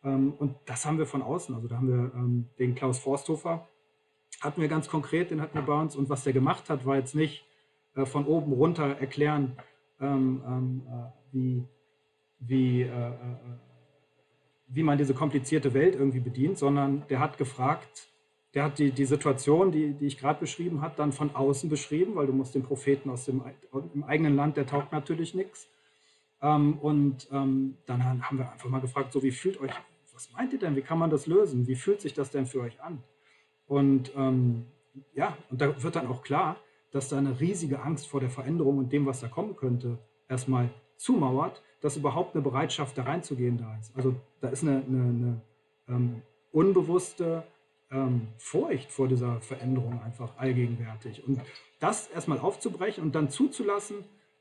A: Ähm, und das haben wir von außen. Also da haben wir ähm, den Klaus Forsthofer, hatten wir ganz konkret, den hatten wir bei uns. Und was der gemacht hat, war jetzt nicht äh, von oben runter erklären, ähm, ähm, äh, wie, wie, äh, äh, wie man diese komplizierte Welt irgendwie bedient, sondern der hat gefragt, der hat die, die Situation, die, die ich gerade beschrieben habe, dann von außen beschrieben, weil du musst den Propheten aus dem im eigenen Land, der taugt natürlich nichts. Ähm, und ähm, dann haben wir einfach mal gefragt, so wie fühlt euch, was meint ihr denn, wie kann man das lösen? Wie fühlt sich das denn für euch an? Und ähm, ja, und da wird dann auch klar, dass da eine riesige Angst vor der Veränderung und dem, was da kommen könnte, erstmal zumauert, dass überhaupt eine Bereitschaft da reinzugehen da ist. Also da ist eine, eine, eine ähm, unbewusste ähm, Furcht vor dieser Veränderung einfach allgegenwärtig. Und das erstmal aufzubrechen und dann zuzulassen,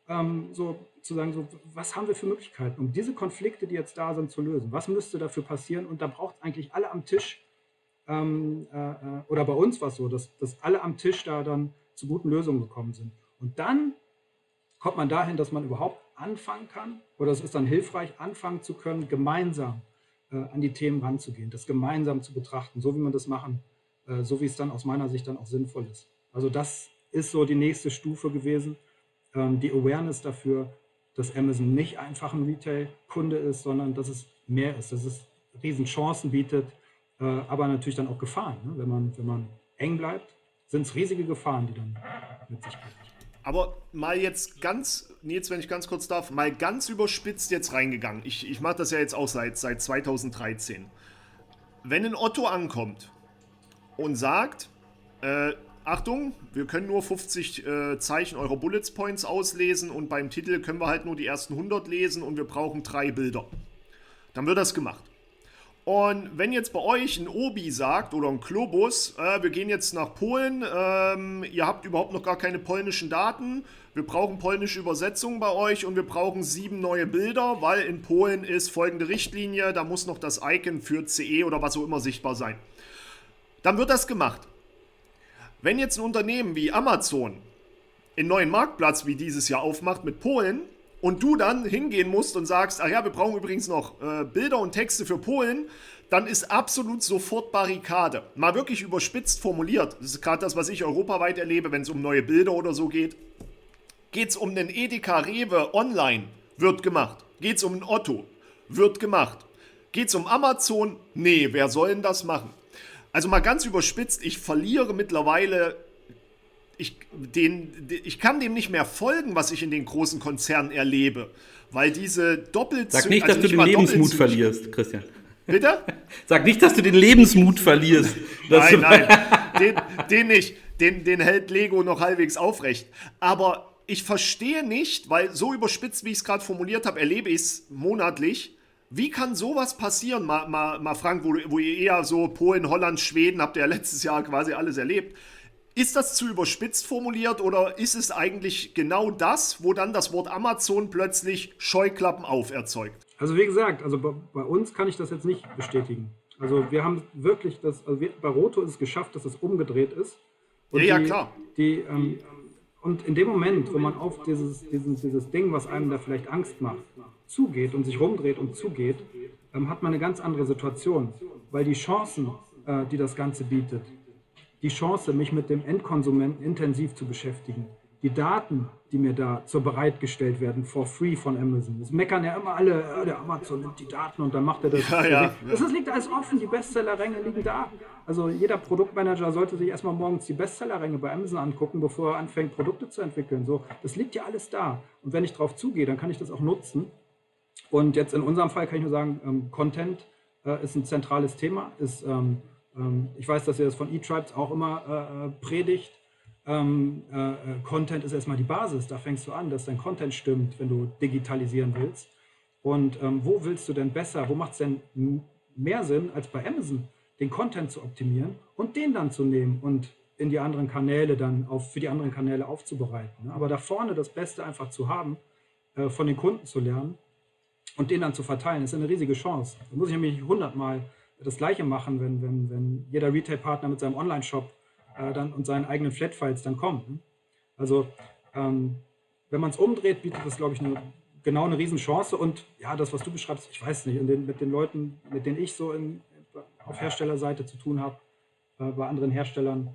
A: ähm, so zu sagen, so, was haben wir für Möglichkeiten, um diese Konflikte, die jetzt da sind, zu lösen? Was müsste dafür passieren? Und da braucht es eigentlich alle am Tisch, ähm, äh, äh, oder bei uns war es so, dass, dass alle am Tisch da dann zu guten Lösungen gekommen sind. Und dann kommt man dahin, dass man überhaupt anfangen kann, oder es ist dann hilfreich, anfangen zu können, gemeinsam äh, an die Themen ranzugehen, das gemeinsam zu betrachten, so wie man das machen, äh, so wie es dann aus meiner Sicht dann auch sinnvoll ist. Also das ist so die nächste Stufe gewesen, ähm, die Awareness dafür, dass Amazon nicht einfach ein Retail-Kunde ist, sondern dass es mehr ist, dass es Riesenchancen bietet, äh, aber natürlich dann auch Gefahren. Ne? Wenn, man, wenn man eng bleibt, sind es riesige Gefahren, die dann mit sich bringen.
C: Aber mal jetzt ganz, jetzt wenn ich ganz kurz darf, mal ganz überspitzt jetzt reingegangen. Ich, ich mache das ja jetzt auch seit, seit 2013. Wenn ein Otto ankommt und sagt, äh, Achtung, wir können nur 50 äh, Zeichen eurer Bullet Points auslesen und beim Titel können wir halt nur die ersten 100 lesen und wir brauchen drei Bilder. Dann wird das gemacht. Und wenn jetzt bei euch ein Obi sagt oder ein Globus, äh, wir gehen jetzt nach Polen, ähm, ihr habt überhaupt noch gar keine polnischen Daten, wir brauchen polnische Übersetzungen bei euch und wir brauchen sieben neue Bilder, weil in Polen ist folgende Richtlinie, da muss noch das Icon für CE oder was auch immer sichtbar sein. Dann wird das gemacht. Wenn jetzt ein Unternehmen wie Amazon einen neuen Marktplatz wie dieses Jahr aufmacht mit Polen, und du dann hingehen musst und sagst, ach ja, wir brauchen übrigens noch äh, Bilder und Texte für Polen, dann ist absolut sofort Barrikade. Mal wirklich überspitzt formuliert. Das ist gerade das, was ich europaweit erlebe, wenn es um neue Bilder oder so geht. Geht es um den Edeka Rewe online? Wird gemacht. Geht es um einen Otto? Wird gemacht. Geht es um Amazon? Nee, wer soll denn das machen? Also mal ganz überspitzt, ich verliere mittlerweile ich, den, ich kann dem nicht mehr folgen, was ich in den großen Konzernen erlebe. Weil diese Doppelzüge.
B: Sag nicht, also dass du den Lebensmut verlierst, Christian.
C: Bitte? (laughs)
B: Sag nicht, dass du den Lebensmut verlierst. (laughs)
C: nein, nein, (laughs) den, den nicht. Den, den hält Lego noch halbwegs aufrecht. Aber ich verstehe nicht, weil so überspitzt, wie ich es gerade formuliert habe, erlebe ich es monatlich. Wie kann sowas passieren, mal, mal, mal Frank, wo, wo ihr eher so Polen, Holland, Schweden habt ihr ja letztes Jahr quasi alles erlebt. Ist das zu überspitzt formuliert oder ist es eigentlich genau das, wo dann das Wort Amazon plötzlich Scheuklappen auf erzeugt?
A: Also wie gesagt, also bei, bei uns kann ich das jetzt nicht bestätigen. Also wir haben wirklich das, also wir, bei Roto ist es geschafft, dass es umgedreht ist.
C: Und ja, die, ja, klar.
A: Die, ähm, und in dem Moment, wo man auf dieses, dieses, dieses Ding, was einem da vielleicht Angst macht, zugeht und sich rumdreht und zugeht, ähm, hat man eine ganz andere Situation. Weil die Chancen, äh, die das Ganze bietet, die Chance, mich mit dem Endkonsumenten intensiv zu beschäftigen. Die Daten, die mir da zur bereitgestellt werden, for free von Amazon. Das meckern ja immer alle, ja, der Amazon nimmt die Daten und dann macht er das.
C: Ja, ja.
A: Das, das liegt alles offen, die Bestsellerränge liegen da. Also jeder Produktmanager sollte sich erstmal morgens die Bestsellerränge bei Amazon angucken, bevor er anfängt, Produkte zu entwickeln. So, das liegt ja alles da. Und wenn ich darauf zugehe, dann kann ich das auch nutzen Und jetzt in unserem Fall kann ich nur sagen, ähm, Content äh, ist ein zentrales Thema. Ist, ähm, ich weiß, dass ihr das von eTribes auch immer äh, äh predigt. Ähm, äh, äh, Content ist erstmal die Basis. Da fängst du an, dass dein Content stimmt, wenn du digitalisieren willst. Und ähm, wo willst du denn besser, wo macht es denn mehr Sinn, als bei Amazon, den Content zu optimieren und den dann zu nehmen und in die anderen Kanäle dann auf, für die anderen Kanäle aufzubereiten. Aber da vorne das Beste einfach zu haben, äh, von den Kunden zu lernen und den dann zu verteilen, ist eine riesige Chance. Da muss ich nämlich hundertmal das Gleiche machen, wenn, wenn, wenn jeder Retail-Partner mit seinem Online-Shop äh, und seinen eigenen Flat-Files dann kommt. Ne? Also ähm, wenn man es umdreht, bietet das, glaube ich, eine, genau eine Riesenchance. Und ja, das, was du beschreibst, ich weiß nicht, den, mit den Leuten, mit denen ich so in, auf Herstellerseite zu tun habe, äh, bei anderen Herstellern,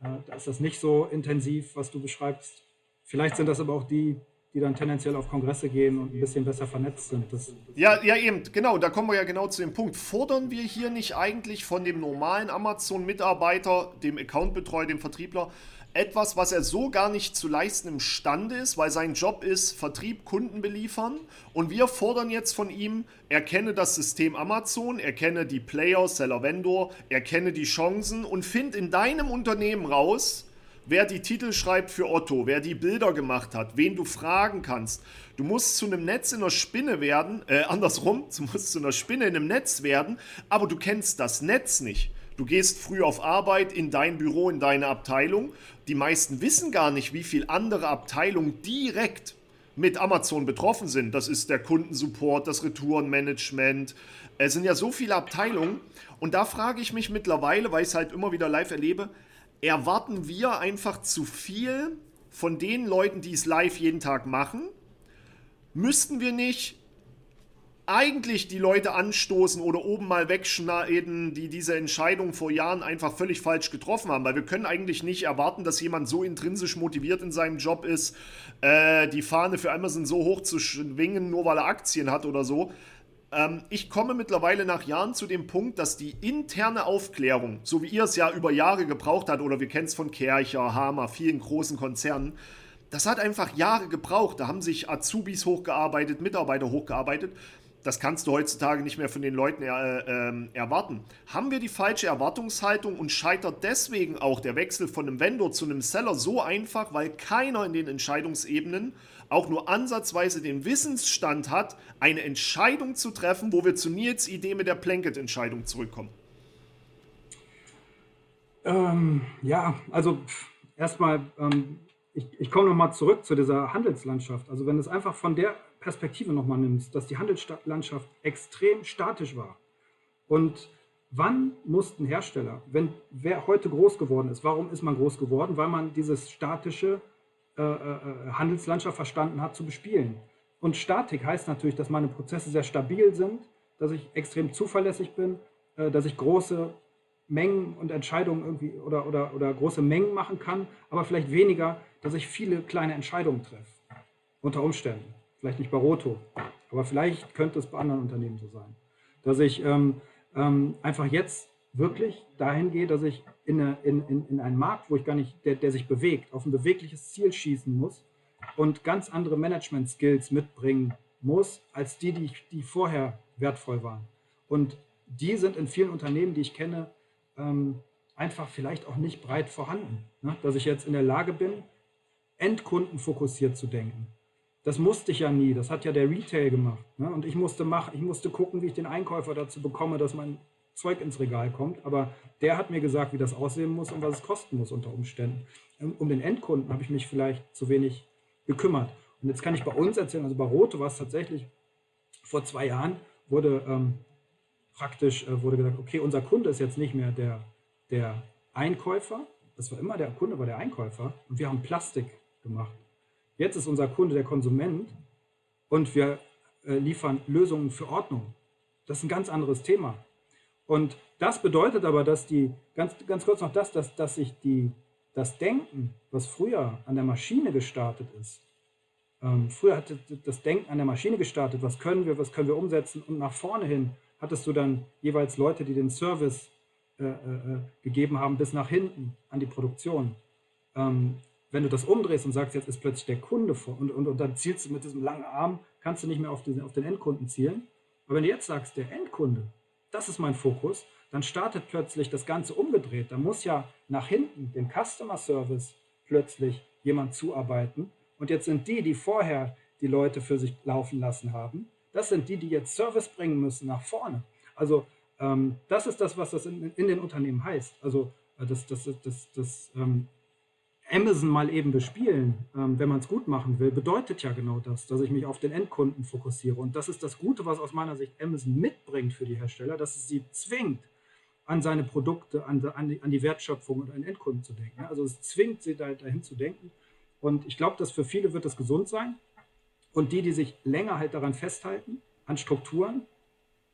A: äh, da ist das nicht so intensiv, was du beschreibst. Vielleicht sind das aber auch die, die dann tendenziell auf Kongresse gehen und ein bisschen besser vernetzt sind. Das
C: ja, ja, eben, genau, da kommen wir ja genau zu dem Punkt. Fordern wir hier nicht eigentlich von dem normalen Amazon-Mitarbeiter, dem Accountbetreuer, dem Vertriebler, etwas, was er so gar nicht zu leisten imstande ist, weil sein Job ist, Vertrieb, Kunden beliefern. Und wir fordern jetzt von ihm, er kenne das System Amazon, er kenne die Player, Seller, Vendor, er kenne die Chancen und find in deinem Unternehmen raus, wer die Titel schreibt für Otto, wer die Bilder gemacht hat, wen du fragen kannst. Du musst zu einem Netz in der Spinne werden, äh, andersrum, (laughs) du musst zu einer Spinne in einem Netz werden, aber du kennst das Netz nicht. Du gehst früh auf Arbeit in dein Büro, in deine Abteilung. Die meisten wissen gar nicht, wie viele andere Abteilungen direkt mit Amazon betroffen sind. Das ist der Kundensupport, das Retourenmanagement. Es sind ja so viele Abteilungen. Und da frage ich mich mittlerweile, weil ich es halt immer wieder live erlebe, erwarten wir einfach zu viel von den Leuten, die es live jeden Tag machen? Müssten wir nicht eigentlich die Leute anstoßen oder oben mal wegschneiden, die diese Entscheidung vor Jahren einfach völlig falsch getroffen haben. Weil wir können eigentlich nicht erwarten, dass jemand so intrinsisch motiviert in seinem Job ist, äh, die Fahne für Amazon so hoch zu schwingen, nur weil er Aktien hat oder so. Ähm, ich komme mittlerweile nach Jahren zu dem Punkt, dass die interne Aufklärung, so wie ihr es ja über Jahre gebraucht habt, oder wir kennen es von Kercher, Hamer, vielen großen Konzernen, das hat einfach Jahre gebraucht. Da haben sich Azubis hochgearbeitet, Mitarbeiter hochgearbeitet. Das kannst du heutzutage nicht mehr von den Leuten er, äh, erwarten. Haben wir die falsche Erwartungshaltung und scheitert deswegen auch der Wechsel von einem Vendor zu einem Seller so einfach, weil keiner in den Entscheidungsebenen auch nur ansatzweise den Wissensstand hat, eine Entscheidung zu treffen, wo wir zu Nils Idee mit der Planket-Entscheidung zurückkommen?
A: Ähm, ja, also erstmal, ähm, ich, ich komme nochmal zurück zu dieser Handelslandschaft. Also wenn es einfach von der Perspektive nochmal nimmst, dass die Handelslandschaft extrem statisch war und Wann mussten Hersteller, wenn wer heute groß geworden ist, warum ist man groß geworden? Weil man dieses statische äh, äh, Handelslandschaft verstanden hat zu bespielen. Und Statik heißt natürlich, dass meine Prozesse sehr stabil sind, dass ich extrem zuverlässig bin, äh, dass ich große Mengen und Entscheidungen irgendwie oder, oder, oder große Mengen machen kann, aber vielleicht weniger, dass ich viele kleine Entscheidungen treffe. Unter Umständen. Vielleicht nicht bei Roto, aber vielleicht könnte es bei anderen Unternehmen so sein. Dass ich ähm, ähm, einfach jetzt wirklich dahin gehe, dass ich in, eine, in, in, in einen Markt, wo ich gar nicht, der, der sich bewegt, auf ein bewegliches Ziel schießen muss und ganz andere Management-Skills mitbringen muss, als die, die, die vorher wertvoll waren. Und die sind in vielen Unternehmen, die ich kenne, ähm, einfach vielleicht auch nicht breit vorhanden. Ne? Dass ich jetzt in der Lage bin, endkundenfokussiert zu denken. Das musste ich ja nie, das hat ja der Retail gemacht. Ne? Und ich musste, mach, ich musste gucken, wie ich den Einkäufer dazu bekomme, dass mein Zeug ins Regal kommt, aber der hat mir gesagt, wie das aussehen muss und was es kosten muss unter Umständen. Ähm, um den Endkunden habe ich mich vielleicht zu wenig gekümmert. Und jetzt kann ich bei uns erzählen, also bei Rote war es tatsächlich, vor zwei Jahren wurde ähm, praktisch äh, wurde gesagt, okay, unser Kunde ist jetzt nicht mehr der, der Einkäufer, das war immer der Kunde, war der Einkäufer und wir haben Plastik gemacht. Jetzt ist unser Kunde der Konsument und wir äh, liefern Lösungen für Ordnung. Das ist ein ganz anderes Thema. Und das bedeutet aber, dass die, ganz, ganz kurz noch das, dass, dass sich die, das Denken, was früher an der Maschine gestartet ist, ähm, früher hatte das Denken an der Maschine gestartet, was können wir, was können wir umsetzen und nach vorne hin hattest du dann jeweils Leute, die den Service äh, äh, äh gegeben haben bis nach hinten an die Produktion. Ähm, wenn du das umdrehst und sagst, jetzt ist plötzlich der Kunde vor und, und, und dann zielst du mit diesem langen Arm, kannst du nicht mehr auf den, auf den Endkunden zielen. Aber wenn du jetzt sagst, der Endkunde, das ist mein Fokus, dann startet plötzlich das Ganze umgedreht. Da muss ja nach hinten dem Customer Service plötzlich jemand zuarbeiten. Und jetzt sind die, die vorher die Leute für sich laufen lassen haben, das sind die, die jetzt Service bringen müssen nach vorne. Also ähm, das ist das, was das in, in den Unternehmen heißt. Also äh, das, das, das, das ähm, Amazon mal eben bespielen, ähm, wenn man es gut machen will, bedeutet ja genau das, dass ich mich auf den Endkunden fokussiere. Und das ist das Gute, was aus meiner Sicht Amazon mitbringt für die Hersteller, dass es sie zwingt, an seine Produkte, an, an, die, an die Wertschöpfung und an den Endkunden zu denken. Also es zwingt sie da, dahin zu denken. Und ich glaube, dass für viele wird das gesund sein. Und die, die sich länger halt daran festhalten, an Strukturen,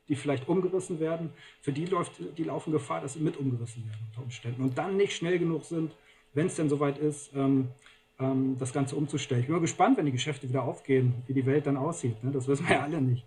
A: die vielleicht umgerissen werden, für die, läuft, die laufen Gefahr, dass sie mit umgerissen werden unter Umständen und dann nicht schnell genug sind, wenn es denn soweit ist, ähm, ähm, das Ganze umzustellen. Ich bin mal gespannt, wenn die Geschäfte wieder aufgehen, wie die Welt dann aussieht. Ne? Das wissen wir ja alle nicht.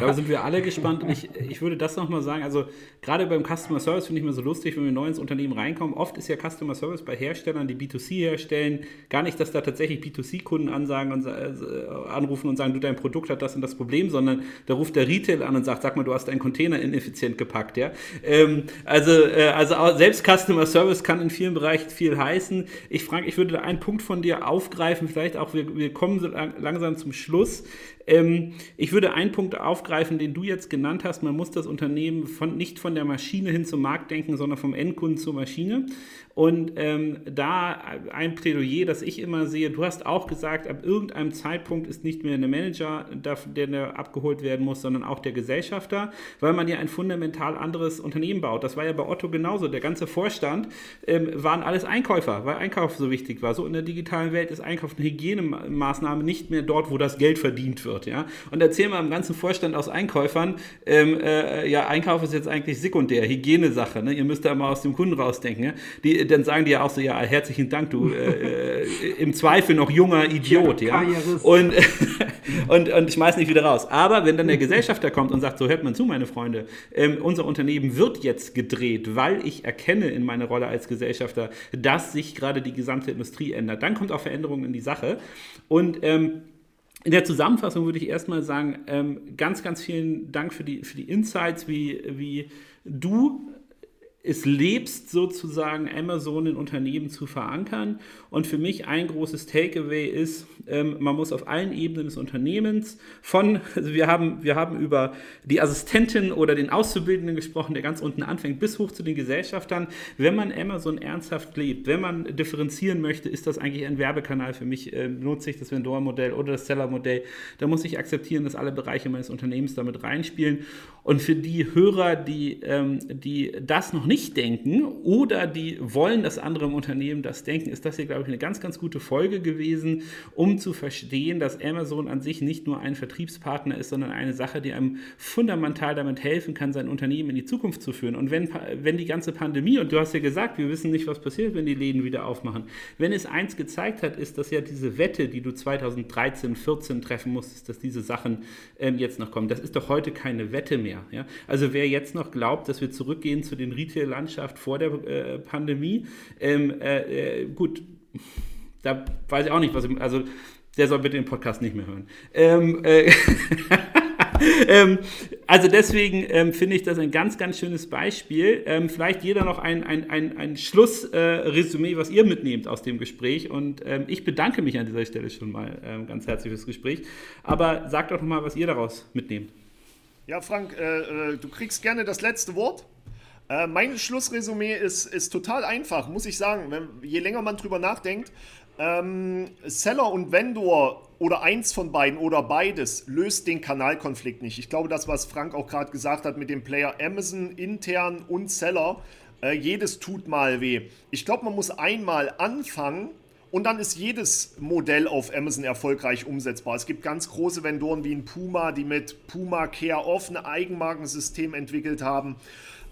B: Da sind wir alle gespannt. Ich, ich würde das nochmal sagen, also gerade beim Customer Service finde ich mir so lustig, wenn wir neu ins Unternehmen reinkommen. Oft ist ja Customer Service bei Herstellern, die B2C herstellen, gar nicht, dass da tatsächlich B2C-Kunden ansagen und äh, anrufen und sagen, du, dein Produkt hat das und das Problem, sondern da ruft der Retail an und sagt, sag mal, du hast deinen Container ineffizient gepackt. Ja? Ähm, also, äh, also selbst Customer Service kann in vielen Bereichen viel heißen. Ich frage, ich würde da einen Punkt von dir aufgreifen, vielleicht auch, wir, wir kommen so lang, langsam zum Schluss. Ähm, ich würde einen Punkt aufgreifen, den du jetzt genannt hast. Man muss das Unternehmen von, nicht von der Maschine hin zum Markt denken, sondern vom Endkunden zur Maschine. Und ähm, da ein Plädoyer, das ich immer sehe, du hast auch gesagt, ab irgendeinem Zeitpunkt ist nicht mehr der Manager, der, abgeholt werden muss, sondern auch der Gesellschafter, weil man ja ein fundamental anderes Unternehmen baut. Das war ja bei Otto genauso. Der ganze Vorstand ähm, waren alles Einkäufer, weil Einkauf so wichtig war. So in der digitalen Welt ist Einkauf eine Hygienemaßnahme nicht mehr dort, wo das Geld verdient wird. Ja? Und erzähl mal im ganzen Vorstand aus Einkäufern, ähm, äh, ja, Einkauf ist jetzt eigentlich sekundär, Hygienesache. Ne? Ihr müsst da mal aus dem Kunden rausdenken. Ja? Die, dann sagen die ja auch so, ja, herzlichen Dank, du äh, äh im Zweifel noch junger Idiot, ja. (laughs) Und, und, und schmeiß nicht wieder raus. Aber wenn dann der Gesellschafter kommt und sagt, so hört man zu, meine Freunde, ähm, unser Unternehmen wird jetzt gedreht, weil ich erkenne in meiner Rolle als Gesellschafter, dass sich gerade die gesamte Industrie ändert, dann kommt auch Veränderung in die Sache. Und ähm, in der Zusammenfassung würde ich erstmal sagen, ähm, ganz, ganz vielen Dank für die, für die Insights, wie, wie du es lebst sozusagen Amazon in Unternehmen zu verankern. Und für mich ein großes Takeaway ist, ähm, man muss auf allen Ebenen des Unternehmens von, also wir haben, wir haben über die Assistentin oder den Auszubildenden gesprochen, der ganz unten anfängt, bis hoch zu den Gesellschaftern. Wenn man Amazon ernsthaft lebt, wenn man differenzieren möchte, ist das eigentlich ein Werbekanal für mich, äh, nutze ich das Vendor-Modell oder das Seller-Modell, da muss ich akzeptieren, dass alle Bereiche meines Unternehmens damit reinspielen. Und für die Hörer, die, ähm, die das noch nicht denken oder die wollen, dass andere im Unternehmen das denken, ist das hier, glaube ich, eine ganz, ganz gute Folge gewesen, um zu verstehen, dass Amazon an sich nicht nur ein Vertriebspartner ist, sondern eine Sache, die einem fundamental damit helfen kann, sein Unternehmen in die Zukunft zu führen. Und wenn, wenn die ganze Pandemie, und du hast ja gesagt, wir wissen nicht, was passiert, wenn die Läden wieder aufmachen, wenn es eins gezeigt hat, ist, dass ja diese Wette, die du 2013, 2014 treffen musstest, dass diese Sachen ähm, jetzt noch kommen, das ist doch heute keine Wette mehr. Ja? Also wer jetzt noch glaubt, dass wir zurückgehen zu den Retail-Landschaft vor der äh, Pandemie, ähm, äh, äh, gut, da weiß ich auch nicht, was ich, also der soll bitte den Podcast nicht mehr hören. Ähm, äh, (laughs) ähm, also deswegen ähm, finde ich das ein ganz, ganz schönes Beispiel. Ähm, vielleicht jeder noch ein, ein, ein, ein Schlussresümee, äh, was ihr mitnehmt aus dem Gespräch. Und ähm, ich bedanke mich an dieser Stelle schon mal ähm, ganz herzlich fürs Gespräch. Aber sagt doch mal, was ihr daraus mitnehmt.
C: Ja, Frank, äh, äh, du kriegst gerne das letzte Wort. Äh, mein Schlussresümee ist, ist total einfach, muss ich sagen. Wenn, je länger man drüber nachdenkt, ähm, Seller und Vendor oder eins von beiden oder beides löst den Kanalkonflikt nicht. Ich glaube, das, was Frank auch gerade gesagt hat mit dem Player Amazon intern und Seller, äh, jedes tut mal weh. Ich glaube, man muss einmal anfangen und dann ist jedes Modell auf Amazon erfolgreich umsetzbar. Es gibt ganz große Vendoren wie ein Puma, die mit Puma Care Off ein Eigenmarkensystem entwickelt haben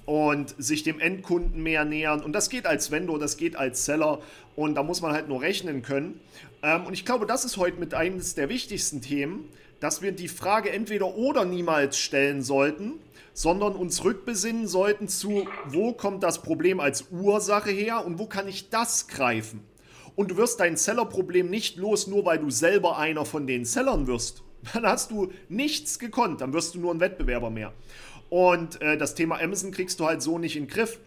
C: und sich dem Endkunden mehr nähern. Und das geht als Vendor, das geht als Seller. Und da muss man halt nur rechnen können. Ähm, und ich glaube, das ist heute mit eines der wichtigsten Themen, dass wir die Frage entweder oder niemals stellen sollten, sondern uns rückbesinnen sollten zu, wo kommt das Problem als Ursache her und wo kann ich das greifen? und du wirst dein Sellerproblem nicht los, nur weil du selber einer von den Sellern wirst. (laughs) Dann hast du nichts gekonnt, dann wirst du nur ein Wettbewerber mehr. Und äh, das Thema Amazon kriegst du halt so nicht in den Griff.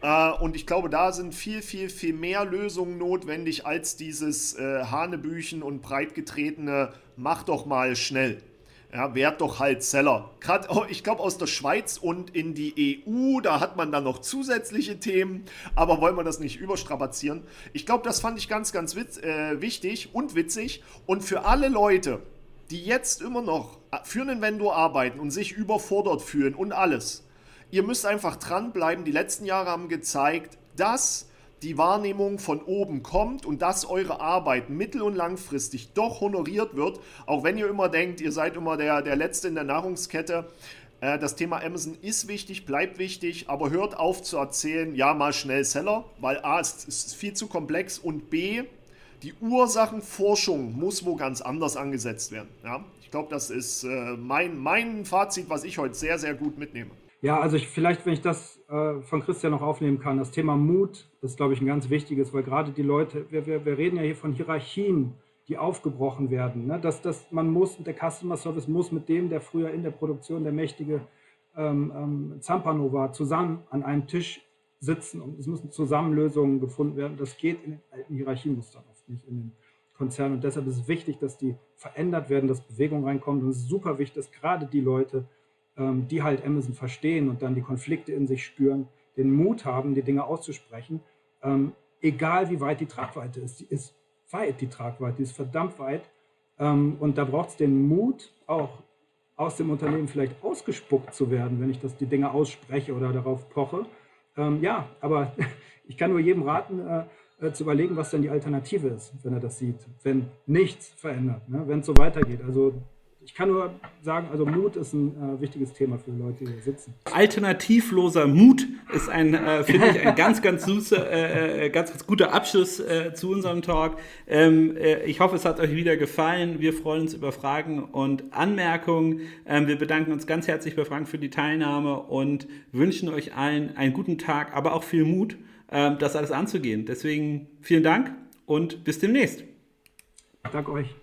C: Äh, und ich glaube, da sind viel, viel, viel mehr Lösungen notwendig als dieses äh, Hanebüchen und breitgetretene, mach doch mal schnell. Ja, werd doch halt Seller. Gerade, ich glaube, aus der Schweiz und in die EU, da hat man dann noch zusätzliche Themen, aber wollen wir das nicht überstrapazieren. Ich glaube, das fand ich ganz, ganz witz, äh, wichtig und witzig. Und für alle Leute, die jetzt immer noch für einen Vendor arbeiten und sich überfordert fühlen und alles, ihr müsst einfach dranbleiben. Die letzten Jahre haben gezeigt, dass die Wahrnehmung von oben kommt und dass eure Arbeit mittel- und langfristig doch honoriert wird, auch wenn ihr immer denkt, ihr seid immer der, der Letzte in der Nahrungskette. Äh, das Thema Amazon ist wichtig, bleibt wichtig, aber hört auf zu erzählen, ja, mal schnell Seller, weil A, es ist viel zu komplex und B, die Ursachenforschung muss wo ganz anders angesetzt werden. Ja? Ich glaube, das ist äh, mein, mein Fazit, was ich heute sehr, sehr gut mitnehme.
A: Ja, also ich, vielleicht, wenn ich das äh, von Christian noch aufnehmen kann, das Thema Mut ist, glaube ich, ein ganz wichtiges, weil gerade die Leute, wir, wir, wir reden ja hier von Hierarchien, die aufgebrochen werden. Ne? Dass, dass man muss, der Customer Service muss mit dem, der früher in der Produktion der mächtige ähm, ähm, Zampano war, zusammen an einem Tisch sitzen und es müssen Zusammenlösungen gefunden werden. Das geht in den alten Hierarchiemustern oft nicht in den Konzernen und deshalb ist es wichtig, dass die verändert werden, dass Bewegung reinkommt und es ist super wichtig, dass gerade die Leute, ähm, die halt Amazon verstehen und dann die Konflikte in sich spüren, den Mut haben, die Dinge auszusprechen, ähm, egal wie weit die Tragweite ist. Die ist weit, die Tragweite, die ist verdammt weit. Ähm, und da braucht es den Mut, auch aus dem Unternehmen vielleicht ausgespuckt zu werden, wenn ich das, die Dinge ausspreche oder darauf poche. Ähm, ja, aber (laughs) ich kann nur jedem raten, äh, äh, zu überlegen, was denn die Alternative ist, wenn er das sieht, wenn nichts verändert, ne? wenn es so weitergeht. Also ich kann nur sagen, also Mut ist ein äh, wichtiges Thema für Leute, die hier sitzen.
B: Alternativloser Mut ist ein, äh, finde ich, ein ganz, ganz süßer, äh, äh, ganz, ganz guter Abschluss äh, zu unserem Talk. Ähm, äh, ich hoffe, es hat euch wieder gefallen. Wir freuen uns über Fragen und Anmerkungen. Ähm, wir bedanken uns ganz herzlich bei Frank für die Teilnahme und wünschen euch allen einen guten Tag, aber auch viel Mut, das alles anzugehen. Deswegen vielen Dank und bis demnächst.
A: Danke euch.